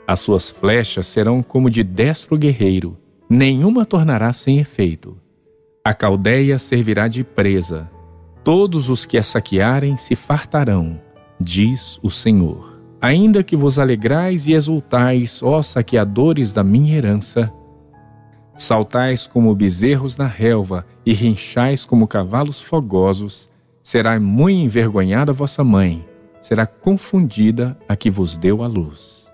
As suas flechas serão como de destro guerreiro, nenhuma tornará sem efeito. A caldeia servirá de presa. Todos os que a saquearem se fartarão, diz o Senhor. Ainda que vos alegrais e exultais, ó saqueadores da minha herança, saltais como bezerros na relva e rinchais como cavalos fogosos, será muito envergonhada vossa mãe, será confundida a que vos deu a luz.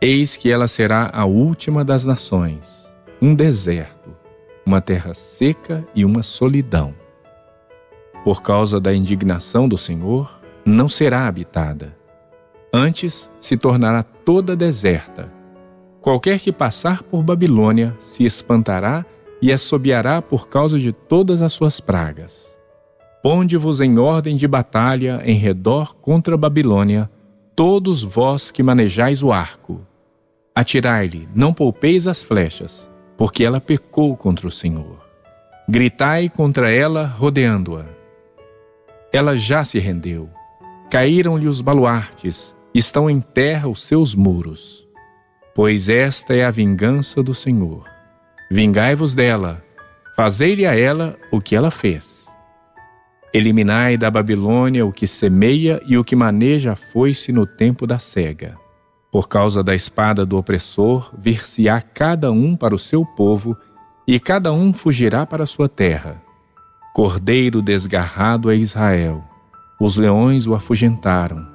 Eis que ela será a última das nações, um deserto, uma terra seca e uma solidão. Por causa da indignação do Senhor, não será habitada. Antes se tornará toda deserta. Qualquer que passar por Babilônia se espantará e assobiará por causa de todas as suas pragas. Ponde-vos em ordem de batalha em redor contra a Babilônia, todos vós que manejais o arco. Atirai-lhe, não poupeis as flechas, porque ela pecou contra o Senhor. Gritai contra ela, rodeando-a. Ela já se rendeu. Caíram-lhe os baluartes, estão em terra os seus muros. Pois esta é a vingança do Senhor. Vingai-vos dela, fazei-lhe a ela o que ela fez. Eliminai da Babilônia o que semeia e o que maneja a foice no tempo da cega por causa da espada do opressor, vir-se-á cada um para o seu povo, e cada um fugirá para a sua terra. Cordeiro desgarrado é Israel. Os leões o afugentaram.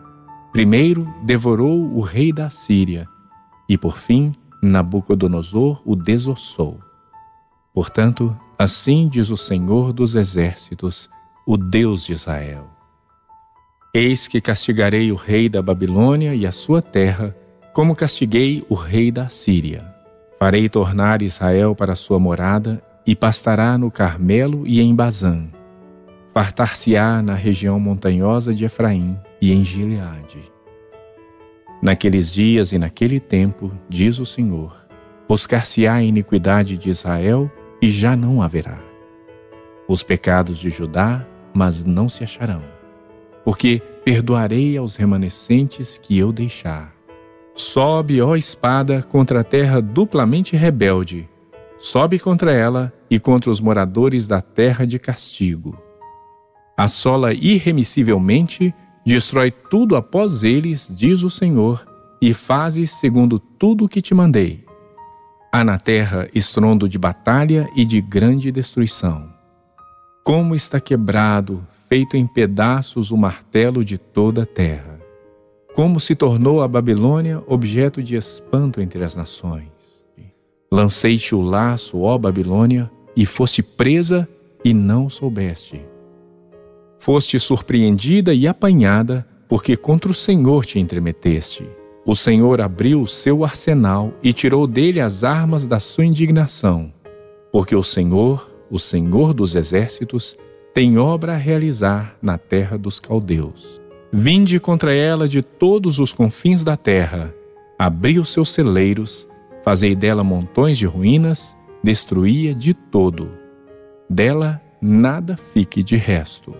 Primeiro devorou o rei da Síria, e por fim Nabucodonosor o desossou. Portanto, assim diz o Senhor dos Exércitos, o Deus de Israel: Eis que castigarei o rei da Babilônia e a sua terra, como castiguei o rei da Síria. Farei tornar Israel para sua morada e pastará no Carmelo e em Bazã. Fartar-se-á na região montanhosa de Efraim e em Gileade. Naqueles dias e naquele tempo, diz o Senhor, buscar-se-á a iniquidade de Israel e já não haverá. Os pecados de Judá, mas não se acharão, porque perdoarei aos remanescentes que eu deixar Sobe, ó espada, contra a terra duplamente rebelde. Sobe contra ela e contra os moradores da terra de castigo. Assola irremissivelmente, destrói tudo após eles, diz o Senhor, e fazes segundo tudo o que te mandei. Há na terra estrondo de batalha e de grande destruição. Como está quebrado, feito em pedaços o martelo de toda a terra como se tornou a Babilônia objeto de espanto entre as nações. Lancei-te o laço, ó Babilônia, e foste presa e não soubeste. Foste surpreendida e apanhada, porque contra o Senhor te entremeteste. O Senhor abriu o seu arsenal e tirou dele as armas da sua indignação, porque o Senhor, o Senhor dos exércitos, tem obra a realizar na terra dos caldeus. Vinde contra ela de todos os confins da terra, abri os seus celeiros, fazei dela montões de ruínas, destruía de todo. Dela nada fique de resto.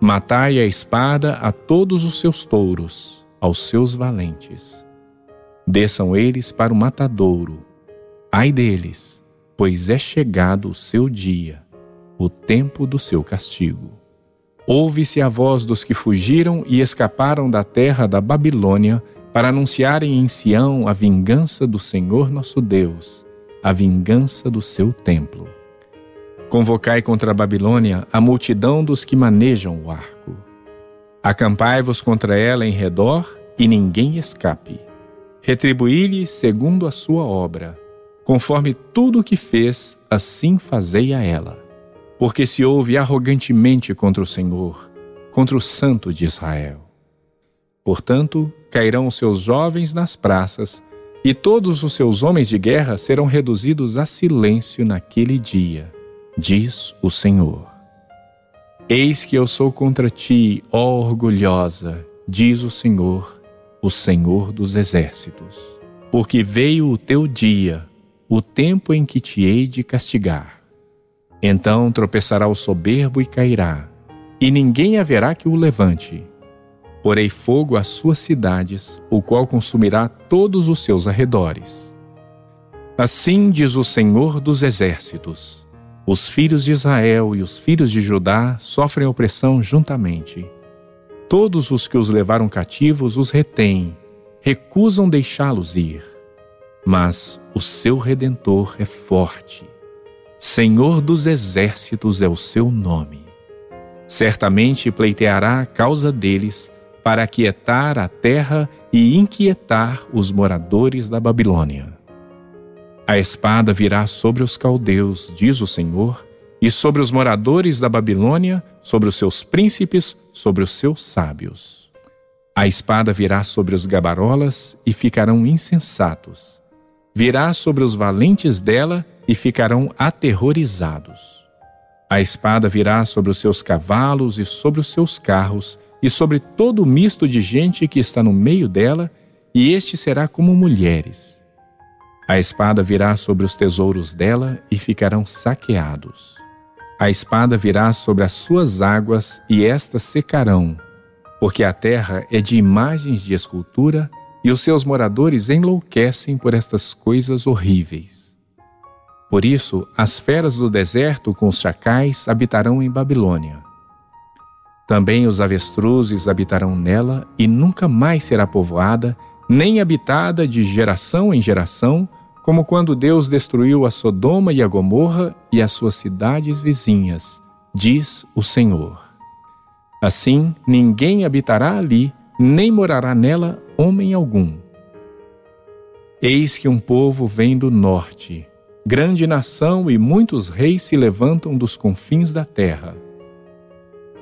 Matai a espada a todos os seus touros, aos seus valentes. Desçam eles para o matadouro. Ai deles, pois é chegado o seu dia, o tempo do seu castigo. Ouve-se a voz dos que fugiram e escaparam da terra da Babilônia para anunciarem em Sião a vingança do Senhor nosso Deus, a vingança do seu templo. Convocai contra a Babilônia a multidão dos que manejam o arco. Acampai-vos contra ela em redor e ninguém escape. Retribuí-lhe segundo a sua obra, conforme tudo o que fez, assim fazei a ela. Porque se ouve arrogantemente contra o Senhor, contra o Santo de Israel. Portanto, cairão os seus jovens nas praças, e todos os seus homens de guerra serão reduzidos a silêncio naquele dia, diz o Senhor. Eis que eu sou contra ti, ó orgulhosa, diz o Senhor, o Senhor dos exércitos. Porque veio o teu dia, o tempo em que te hei de castigar. Então tropeçará o soberbo e cairá, e ninguém haverá que o levante porei fogo às suas cidades, o qual consumirá todos os seus arredores. Assim diz o Senhor dos Exércitos: os filhos de Israel e os filhos de Judá sofrem opressão juntamente. Todos os que os levaram cativos os retêm, recusam deixá-los ir. Mas o seu redentor é forte. Senhor dos exércitos é o seu nome. Certamente pleiteará a causa deles para aquietar a terra e inquietar os moradores da Babilônia. A espada virá sobre os caldeus, diz o Senhor, e sobre os moradores da Babilônia, sobre os seus príncipes, sobre os seus sábios. A espada virá sobre os gabarolas e ficarão insensatos. Virá sobre os valentes dela e ficarão aterrorizados. A espada virá sobre os seus cavalos e sobre os seus carros, e sobre todo o misto de gente que está no meio dela, e este será como mulheres. A espada virá sobre os tesouros dela e ficarão saqueados. A espada virá sobre as suas águas e estas secarão, porque a terra é de imagens de escultura e os seus moradores enlouquecem por estas coisas horríveis. Por isso, as feras do deserto com os chacais habitarão em Babilônia também os avestruzes habitarão nela e nunca mais será povoada, nem habitada de geração em geração, como quando Deus destruiu a Sodoma e a Gomorra e as suas cidades vizinhas, diz o Senhor. Assim, ninguém habitará ali, nem morará nela homem algum. Eis que um povo vem do norte, grande nação e muitos reis se levantam dos confins da terra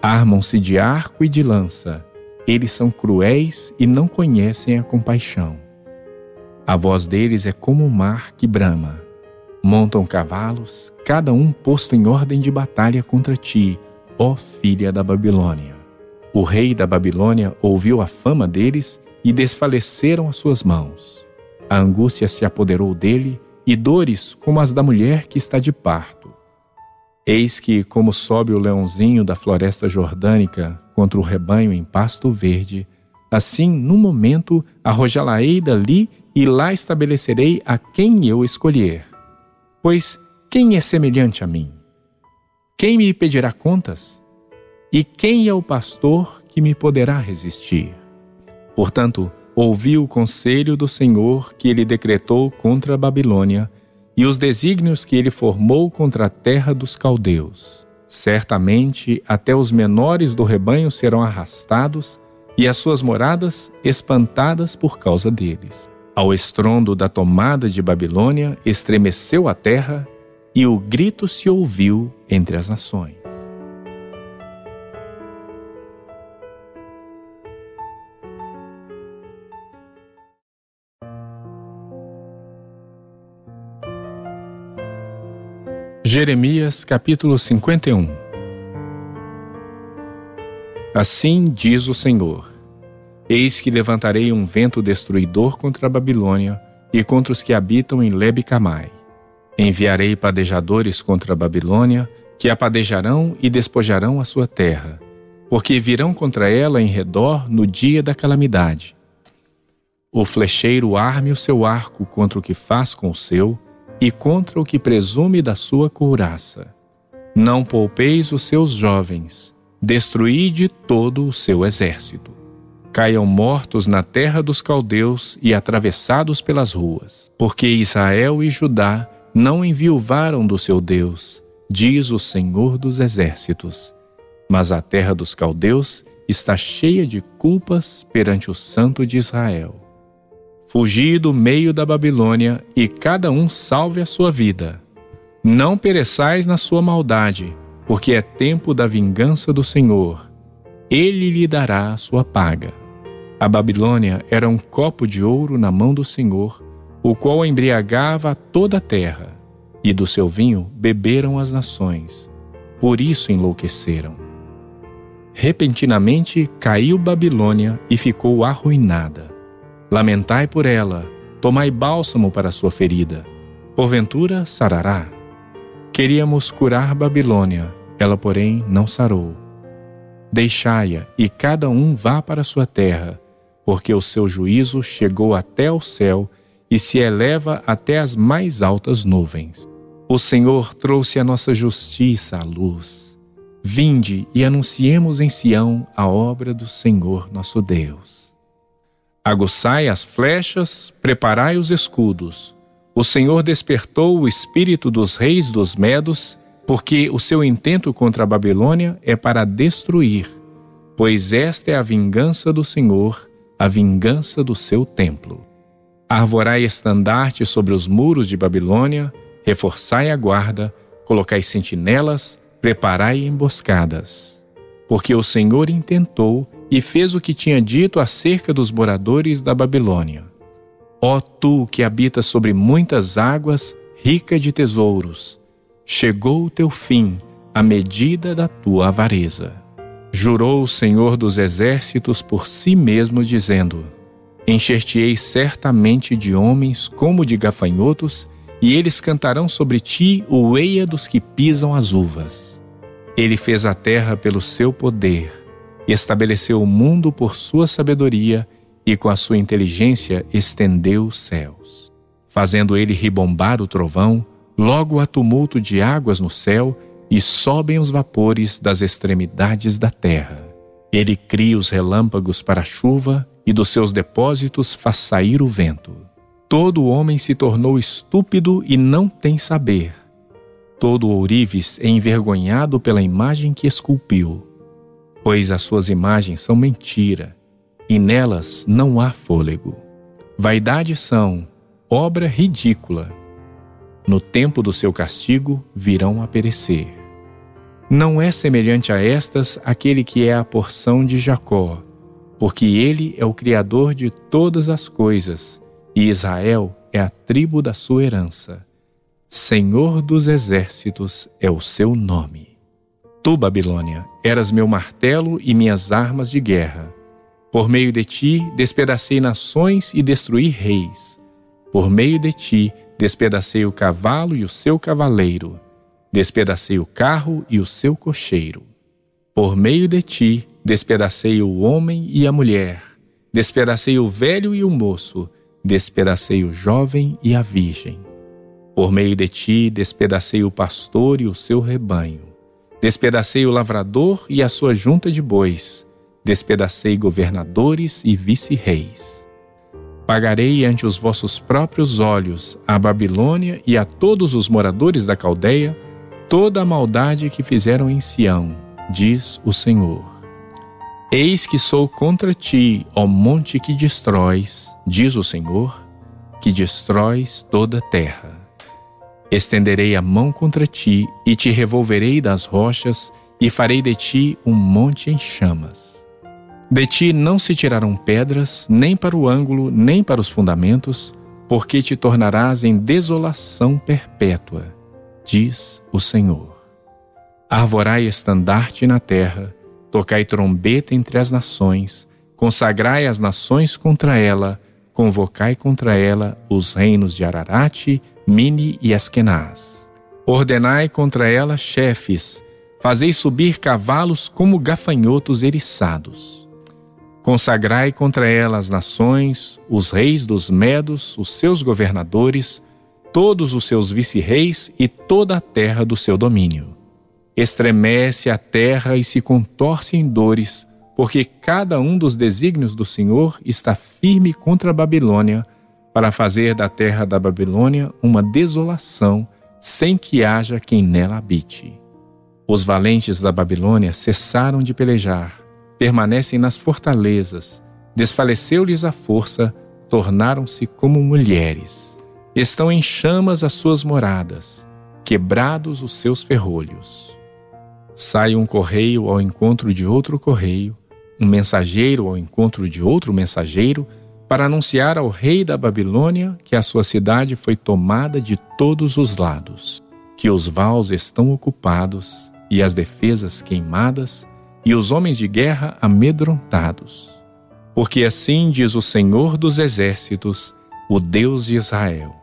Armam-se de arco e de lança. Eles são cruéis e não conhecem a compaixão. A voz deles é como o mar que brama. Montam cavalos, cada um posto em ordem de batalha contra ti, ó filha da Babilônia. O rei da Babilônia ouviu a fama deles e desfaleceram as suas mãos. A angústia se apoderou dele e dores como as da mulher que está de parto. Eis que, como sobe o leãozinho da floresta jordânica contra o rebanho em pasto verde, assim, no momento, arrojá-la-ei dali e lá estabelecerei a quem eu escolher. Pois quem é semelhante a mim? Quem me pedirá contas? E quem é o pastor que me poderá resistir? Portanto, ouvi o conselho do Senhor que ele decretou contra a Babilônia e os desígnios que ele formou contra a terra dos caldeus. Certamente até os menores do rebanho serão arrastados e as suas moradas espantadas por causa deles. Ao estrondo da tomada de Babilônia estremeceu a terra e o grito se ouviu entre as nações. Jeremias capítulo 51 Assim diz o Senhor: Eis que levantarei um vento destruidor contra a Babilônia e contra os que habitam em Lebecamai. Enviarei padejadores contra a Babilônia, que apadejarão e despojarão a sua terra, porque virão contra ela em redor no dia da calamidade. O flecheiro arme o seu arco contra o que faz com o seu, e contra o que presume da sua couraça. Não poupeis os seus jovens, destruíde todo o seu exército. Caiam mortos na terra dos caldeus e atravessados pelas ruas, porque Israel e Judá não enviuvaram do seu Deus, diz o Senhor dos Exércitos. Mas a terra dos caldeus está cheia de culpas perante o Santo de Israel. Fugi do meio da Babilônia e cada um salve a sua vida. Não pereçais na sua maldade, porque é tempo da vingança do Senhor. Ele lhe dará a sua paga. A Babilônia era um copo de ouro na mão do Senhor, o qual embriagava toda a terra, e do seu vinho beberam as nações. Por isso enlouqueceram. Repentinamente caiu Babilônia e ficou arruinada. Lamentai por ela, tomai bálsamo para sua ferida. Porventura sarará. Queríamos curar Babilônia, ela, porém, não sarou. Deixai-a e cada um vá para sua terra porque o seu juízo chegou até o céu e se eleva até as mais altas nuvens. O Senhor trouxe a nossa justiça à luz. Vinde e anunciemos em Sião a obra do Senhor nosso Deus. Aguçai as flechas, preparai os escudos. O Senhor despertou o espírito dos reis dos Medos, porque o seu intento contra a Babilônia é para destruir, pois esta é a vingança do Senhor a vingança do seu templo. Arvorai estandarte sobre os muros de Babilônia, reforçai a guarda, colocai sentinelas, preparai emboscadas. Porque o Senhor intentou e fez o que tinha dito acerca dos moradores da Babilônia. Ó tu que habitas sobre muitas águas, rica de tesouros, chegou o teu fim, a medida da tua avareza. Jurou o Senhor dos Exércitos por si mesmo, dizendo: Encher-te-ei certamente de homens como de gafanhotos, e eles cantarão sobre ti o eia dos que pisam as uvas. Ele fez a terra pelo seu poder, estabeleceu o mundo por sua sabedoria, e com a sua inteligência estendeu os céus. Fazendo ele ribombar o trovão, logo há tumulto de águas no céu, e sobem os vapores das extremidades da terra. Ele cria os relâmpagos para a chuva e dos seus depósitos faz sair o vento. Todo homem se tornou estúpido e não tem saber. Todo ourives é envergonhado pela imagem que esculpiu, pois as suas imagens são mentira, e nelas não há fôlego. Vaidade são, obra ridícula. No tempo do seu castigo virão a perecer. Não é semelhante a estas aquele que é a porção de Jacó, porque ele é o Criador de todas as coisas, e Israel é a tribo da sua herança. Senhor dos exércitos é o seu nome. Tu, Babilônia, eras meu martelo e minhas armas de guerra. Por meio de ti despedacei nações e destruí reis. Por meio de ti despedacei o cavalo e o seu cavaleiro Despedacei o carro e o seu cocheiro. Por meio de ti, despedacei o homem e a mulher. Despedacei o velho e o moço. Despedacei o jovem e a virgem. Por meio de ti, despedacei o pastor e o seu rebanho. Despedacei o lavrador e a sua junta de bois. Despedacei governadores e vice-reis. Pagarei ante os vossos próprios olhos a Babilônia e a todos os moradores da Caldeia toda a maldade que fizeram em Sião, diz o Senhor. Eis que sou contra ti, ó monte que destróis, diz o Senhor, que destróis toda a terra. Estenderei a mão contra ti e te revolverei das rochas e farei de ti um monte em chamas. De ti não se tirarão pedras, nem para o ângulo, nem para os fundamentos, porque te tornarás em desolação perpétua diz o Senhor. Arvorai estandarte na terra, tocai trombeta entre as nações, consagrai as nações contra ela, convocai contra ela os reinos de Ararate, Mini e Askenaz. Ordenai contra ela chefes, fazei subir cavalos como gafanhotos eriçados. Consagrai contra ela as nações, os reis dos Medos, os seus governadores, todos os seus vice-reis e toda a terra do seu domínio. Estremece a terra e se contorce em dores, porque cada um dos desígnios do Senhor está firme contra a Babilônia, para fazer da terra da Babilônia uma desolação sem que haja quem nela habite. Os valentes da Babilônia cessaram de pelejar, permanecem nas fortalezas, desfaleceu-lhes a força, tornaram-se como mulheres. Estão em chamas as suas moradas, quebrados os seus ferrolhos. Sai um correio ao encontro de outro correio, um mensageiro ao encontro de outro mensageiro, para anunciar ao rei da Babilônia que a sua cidade foi tomada de todos os lados, que os vaus estão ocupados e as defesas queimadas e os homens de guerra amedrontados. Porque assim diz o Senhor dos Exércitos, o Deus de Israel: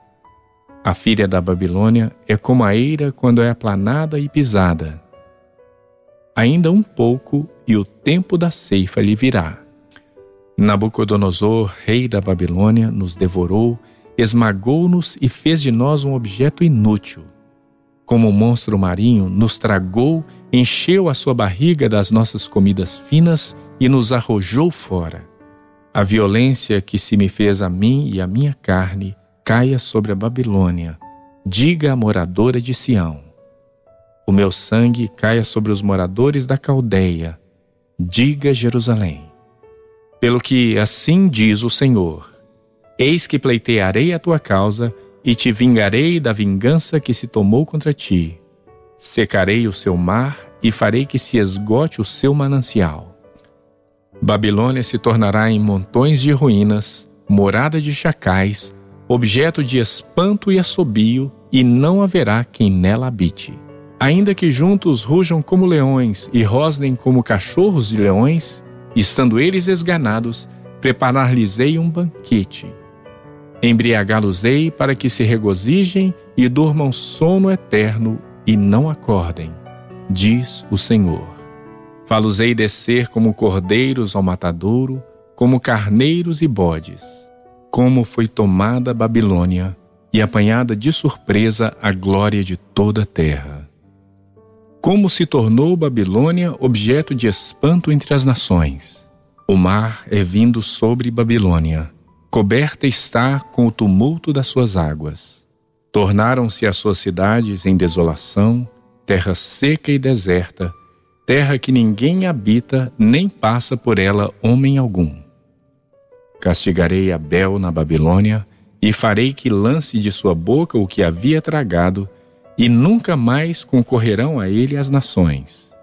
A filha da Babilônia é como a eira quando é aplanada e pisada. Ainda um pouco e o tempo da ceifa lhe virá Nabucodonosor, rei da Babilônia, nos devorou, esmagou-nos e fez de nós um objeto inútil. Como um monstro marinho, nos tragou, encheu a sua barriga das nossas comidas finas e nos arrojou fora. A violência que se me fez a mim e a minha carne caia sobre a Babilônia, diga a moradora de Sião. O meu sangue caia sobre os moradores da Caldeia, diga Jerusalém. Pelo que assim diz o Senhor: Eis que pleitearei a tua causa e te vingarei da vingança que se tomou contra ti. Secarei o seu mar e farei que se esgote o seu manancial. Babilônia se tornará em montões de ruínas, morada de chacais, objeto de espanto e assobio, e não haverá quem nela habite. Ainda que juntos rujam como leões e rosnem como cachorros de leões, Estando eles esganados, preparar-lhes-ei um banquete. Embriagá-los-ei para que se regozijem e durmam sono eterno e não acordem, diz o Senhor. Falosei descer como cordeiros ao matadouro, como carneiros e bodes. Como foi tomada Babilônia e apanhada de surpresa a glória de toda a terra como se tornou Babilônia objeto de espanto entre as nações. O mar é vindo sobre Babilônia, coberta está com o tumulto das suas águas. Tornaram-se as suas cidades em desolação, terra seca e deserta, terra que ninguém habita nem passa por ela homem algum. Castigarei Abel na Babilônia e farei que lance de sua boca o que havia tragado e nunca mais concorrerão a ele as nações.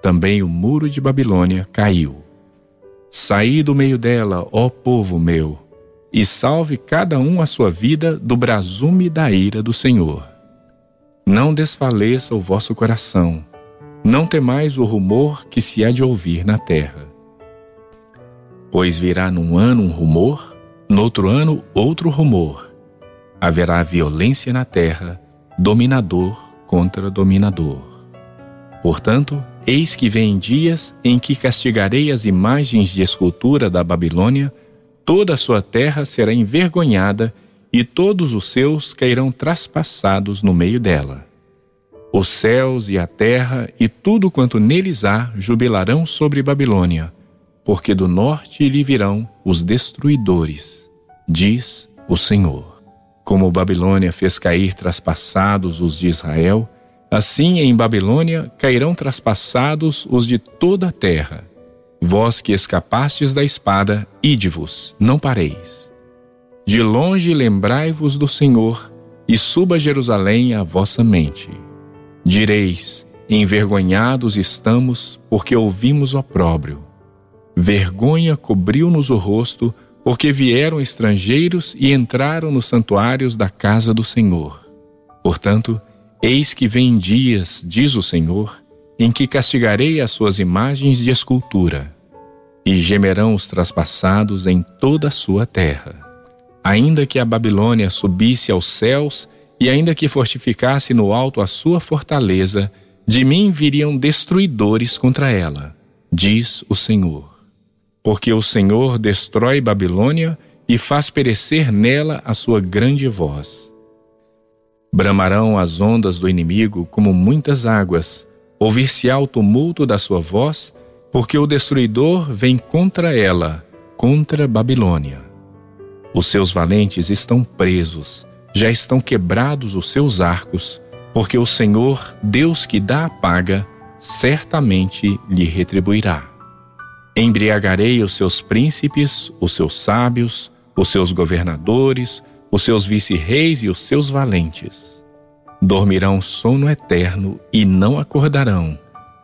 Também o muro de Babilônia caiu. Saí do meio dela, ó povo meu, e salve cada um a sua vida do brasume da ira do Senhor. Não desfaleça o vosso coração, não temais o rumor que se há de ouvir na terra. Pois virá num ano um rumor, no outro ano outro rumor. Haverá violência na terra, dominador contra dominador. Portanto, eis que vem dias em que castigarei as imagens de escultura da Babilônia, toda a sua terra será envergonhada e todos os seus cairão traspassados no meio dela. Os céus e a terra e tudo quanto neles há jubilarão sobre Babilônia, porque do norte lhe virão os destruidores, diz o Senhor. Como Babilônia fez cair traspassados os de Israel, assim em Babilônia cairão traspassados os de toda a terra. Vós que escapastes da espada, ide-vos, não pareis. De longe lembrai-vos do Senhor, e suba Jerusalém a vossa mente. Direis: Envergonhados estamos, porque ouvimos opróbrio. Vergonha cobriu-nos o rosto, porque vieram estrangeiros e entraram nos santuários da casa do Senhor. Portanto, eis que vem dias, diz o Senhor, em que castigarei as suas imagens de escultura, e gemerão os traspassados em toda a sua terra. Ainda que a Babilônia subisse aos céus, e ainda que fortificasse no alto a sua fortaleza, de mim viriam destruidores contra ela, diz o Senhor porque o Senhor destrói Babilônia e faz perecer nela a sua grande voz. Bramarão as ondas do inimigo como muitas águas, ouvir-se-á o tumulto da sua voz, porque o destruidor vem contra ela, contra Babilônia. Os seus valentes estão presos, já estão quebrados os seus arcos, porque o Senhor, Deus que dá a paga, certamente lhe retribuirá. Embriagarei os seus príncipes, os seus sábios, os seus governadores, os seus vice-reis e os seus valentes. Dormirão sono eterno e não acordarão,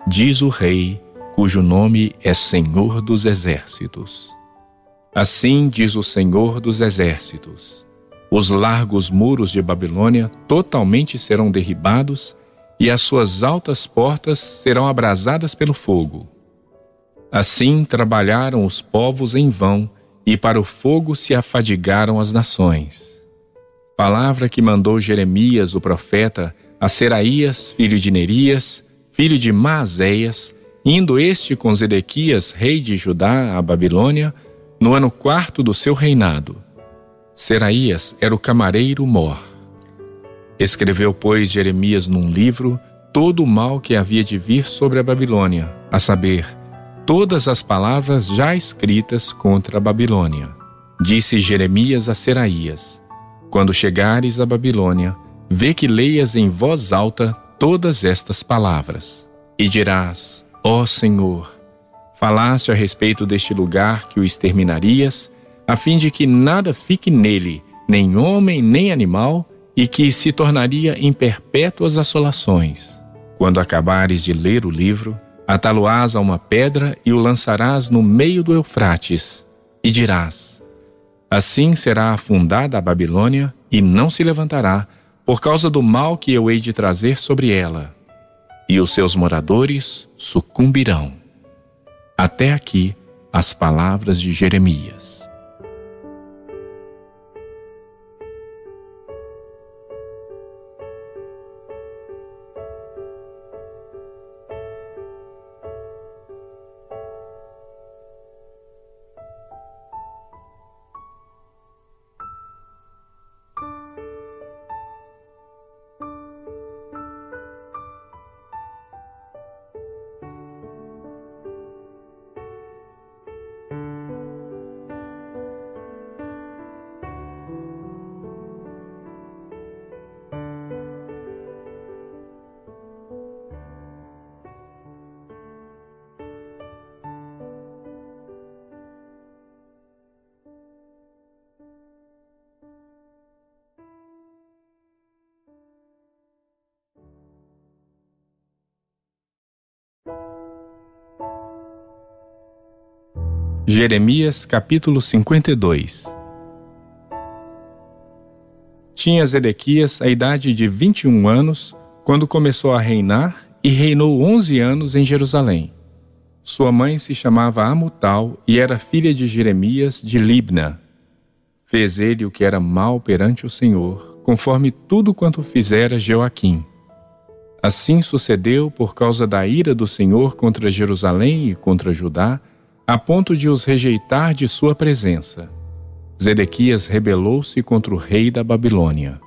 diz o Rei, cujo nome é Senhor dos Exércitos. Assim diz o Senhor dos Exércitos: os largos muros de Babilônia totalmente serão derribados e as suas altas portas serão abrasadas pelo fogo. Assim trabalharam os povos em vão e para o fogo se afadigaram as nações. Palavra que mandou Jeremias, o profeta, a Seraías, filho de Nerias, filho de Maazéias, indo este com Zedequias, rei de Judá, à Babilônia, no ano quarto do seu reinado. Seraías era o camareiro mor. Escreveu, pois, Jeremias num livro todo o mal que havia de vir sobre a Babilônia, a saber, todas as palavras já escritas contra a Babilônia. Disse Jeremias a Seraías: Quando chegares à Babilônia, vê que leias em voz alta todas estas palavras, e dirás: Ó Senhor, Falaste a respeito deste lugar que o exterminarias, a fim de que nada fique nele, nem homem nem animal, e que se tornaria em perpétuas assolações. Quando acabares de ler o livro, ataloás a uma pedra e o lançarás no meio do Eufrates, e dirás: Assim será afundada a Babilônia e não se levantará, por causa do mal que eu hei de trazer sobre ela, e os seus moradores sucumbirão. Até aqui as palavras de Jeremias. Jeremias capítulo 52 Tinha Zedequias a idade de 21 anos quando começou a reinar e reinou 11 anos em Jerusalém. Sua mãe se chamava Amutal e era filha de Jeremias de Libna. Fez ele o que era mal perante o Senhor, conforme tudo quanto fizera Joaquim. Assim sucedeu por causa da ira do Senhor contra Jerusalém e contra Judá, a ponto de os rejeitar de sua presença. Zedequias rebelou-se contra o rei da Babilônia.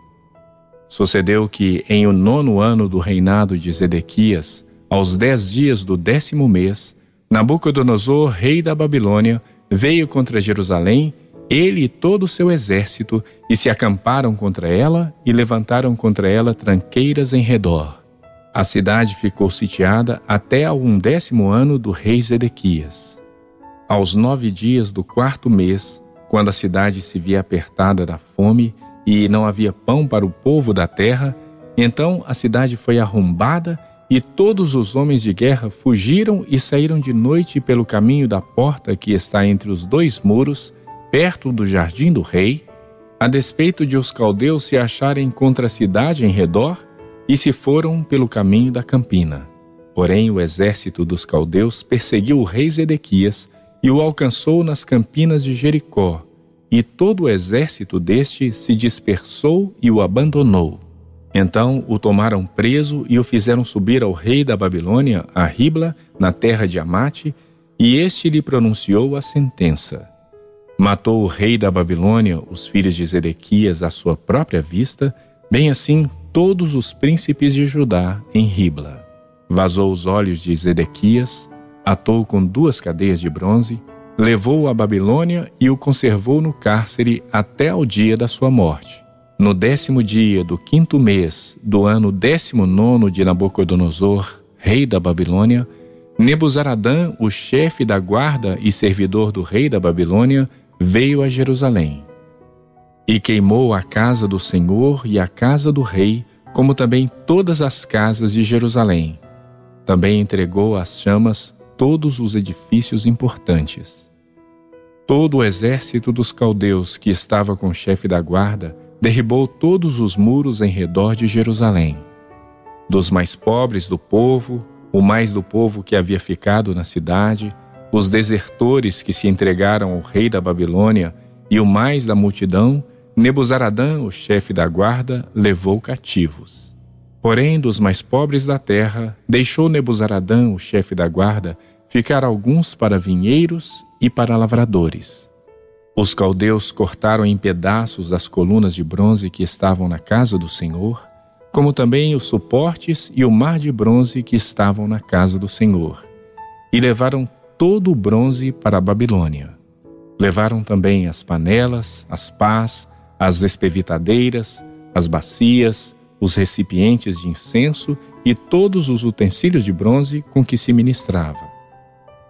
Sucedeu que, em o nono ano do reinado de Zedequias, aos dez dias do décimo mês, Nabucodonosor, rei da Babilônia, veio contra Jerusalém, ele e todo o seu exército, e se acamparam contra ela e levantaram contra ela tranqueiras em redor. A cidade ficou sitiada até ao undécimo ano do rei Zedequias. Aos nove dias do quarto mês, quando a cidade se via apertada da fome e não havia pão para o povo da terra, então a cidade foi arrombada e todos os homens de guerra fugiram e saíram de noite pelo caminho da porta que está entre os dois muros, perto do jardim do rei, a despeito de os caldeus se acharem contra a cidade em redor, e se foram pelo caminho da campina. Porém, o exército dos caldeus perseguiu o rei Zedequias e o alcançou nas campinas de Jericó, e todo o exército deste se dispersou e o abandonou. Então o tomaram preso e o fizeram subir ao rei da Babilônia, a Ribla, na terra de Amate, e este lhe pronunciou a sentença. Matou o rei da Babilônia os filhos de Zedequias à sua própria vista, bem assim todos os príncipes de Judá em Ribla. Vazou os olhos de Zedequias, atou com duas cadeias de bronze, levou-o à Babilônia e o conservou no cárcere até ao dia da sua morte. no décimo dia do quinto mês do ano décimo nono de Nabucodonosor, rei da Babilônia, Nebuzaradã, o chefe da guarda e servidor do rei da Babilônia, veio a Jerusalém. E queimou a casa do Senhor e a casa do rei, como também todas as casas de Jerusalém. Também entregou às chamas todos os edifícios importantes. Todo o exército dos caldeus que estava com o chefe da guarda derribou todos os muros em redor de Jerusalém. Dos mais pobres do povo, o mais do povo que havia ficado na cidade, os desertores que se entregaram ao rei da Babilônia e o mais da multidão, Nebuzaradã, o chefe da guarda, levou cativos. Porém, dos mais pobres da terra, deixou Nebuzaradã, o chefe da guarda, ficar alguns para vinheiros e para lavradores. Os caldeus cortaram em pedaços as colunas de bronze que estavam na casa do Senhor, como também os suportes e o mar de bronze que estavam na casa do Senhor, e levaram todo o bronze para a Babilônia. Levaram também as panelas, as pás, as espevitadeiras, as bacias, os recipientes de incenso e todos os utensílios de bronze com que se ministrava.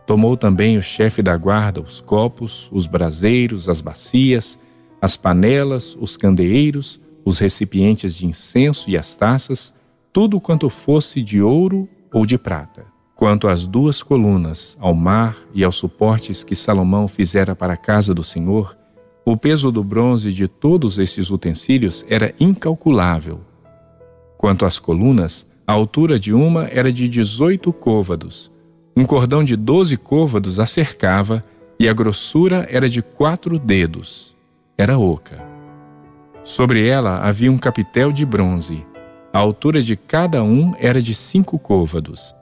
Tomou também o chefe da guarda os copos, os braseiros, as bacias, as panelas, os candeeiros, os recipientes de incenso e as taças, tudo quanto fosse de ouro ou de prata. Quanto às duas colunas, ao mar e aos suportes que Salomão fizera para a casa do Senhor, o peso do bronze de todos esses utensílios era incalculável. Quanto às colunas, a altura de uma era de dezoito côvados, um cordão de doze côvados a cercava e a grossura era de quatro dedos. Era oca. Sobre ela havia um capitel de bronze. A altura de cada um era de cinco côvados.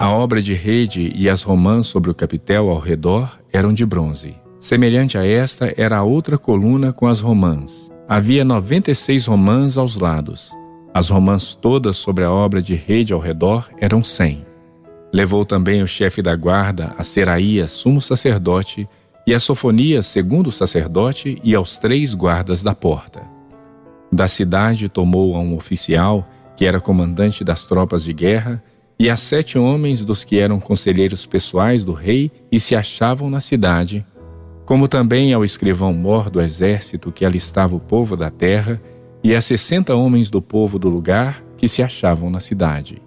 A obra de rede e as romãs sobre o capitel ao redor eram de bronze. Semelhante a esta era a outra coluna com as romãs. Havia noventa e seis romãs aos lados. As romãs todas sobre a obra de rede ao redor eram cem. Levou também o chefe da guarda, a Seraías, sumo sacerdote, e a Sofonias, segundo sacerdote, e aos três guardas da porta. Da cidade tomou a um oficial, que era comandante das tropas de guerra, e a sete homens dos que eram conselheiros pessoais do rei e se achavam na cidade, como também ao escrivão-mor do exército que alistava o povo da terra, e a sessenta homens do povo do lugar que se achavam na cidade.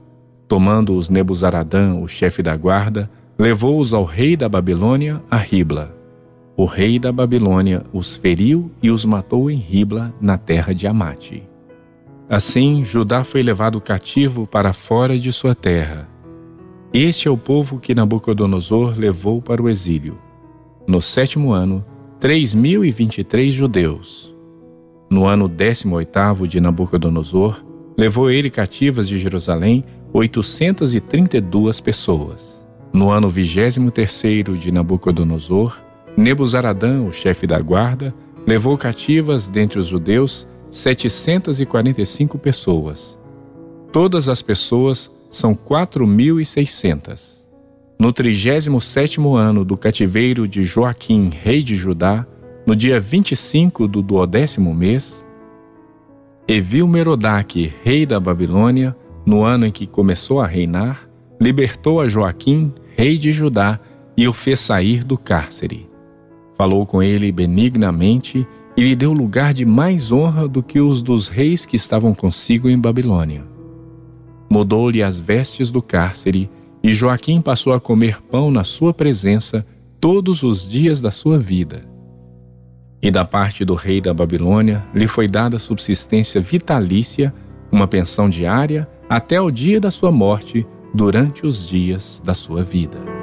Tomando-os Nebuzaradã, o chefe da guarda, levou-os ao rei da Babilônia, a Ribla. O rei da Babilônia os feriu e os matou em Ribla, na terra de Amate. Assim, Judá foi levado cativo para fora de sua terra. Este é o povo que Nabucodonosor levou para o exílio. No sétimo ano, três mil e vinte e três judeus. No ano décimo oitavo de Nabucodonosor, levou ele cativas de Jerusalém 832 pessoas. No ano 23 de Nabucodonosor, Nebuzaradã, o chefe da guarda, levou cativas dentre os judeus 745 pessoas. Todas as pessoas são 4.600. No 37 ano do cativeiro de Joaquim, rei de Judá, no dia 25 do duodécimo mês, Evil Merodach, rei da Babilônia, no ano em que começou a reinar, libertou a Joaquim, rei de Judá, e o fez sair do cárcere. Falou com ele benignamente e lhe deu lugar de mais honra do que os dos reis que estavam consigo em Babilônia. Mudou-lhe as vestes do cárcere, e Joaquim passou a comer pão na sua presença todos os dias da sua vida. E da parte do rei da Babilônia lhe foi dada subsistência vitalícia, uma pensão diária até o dia da sua morte, durante os dias da sua vida.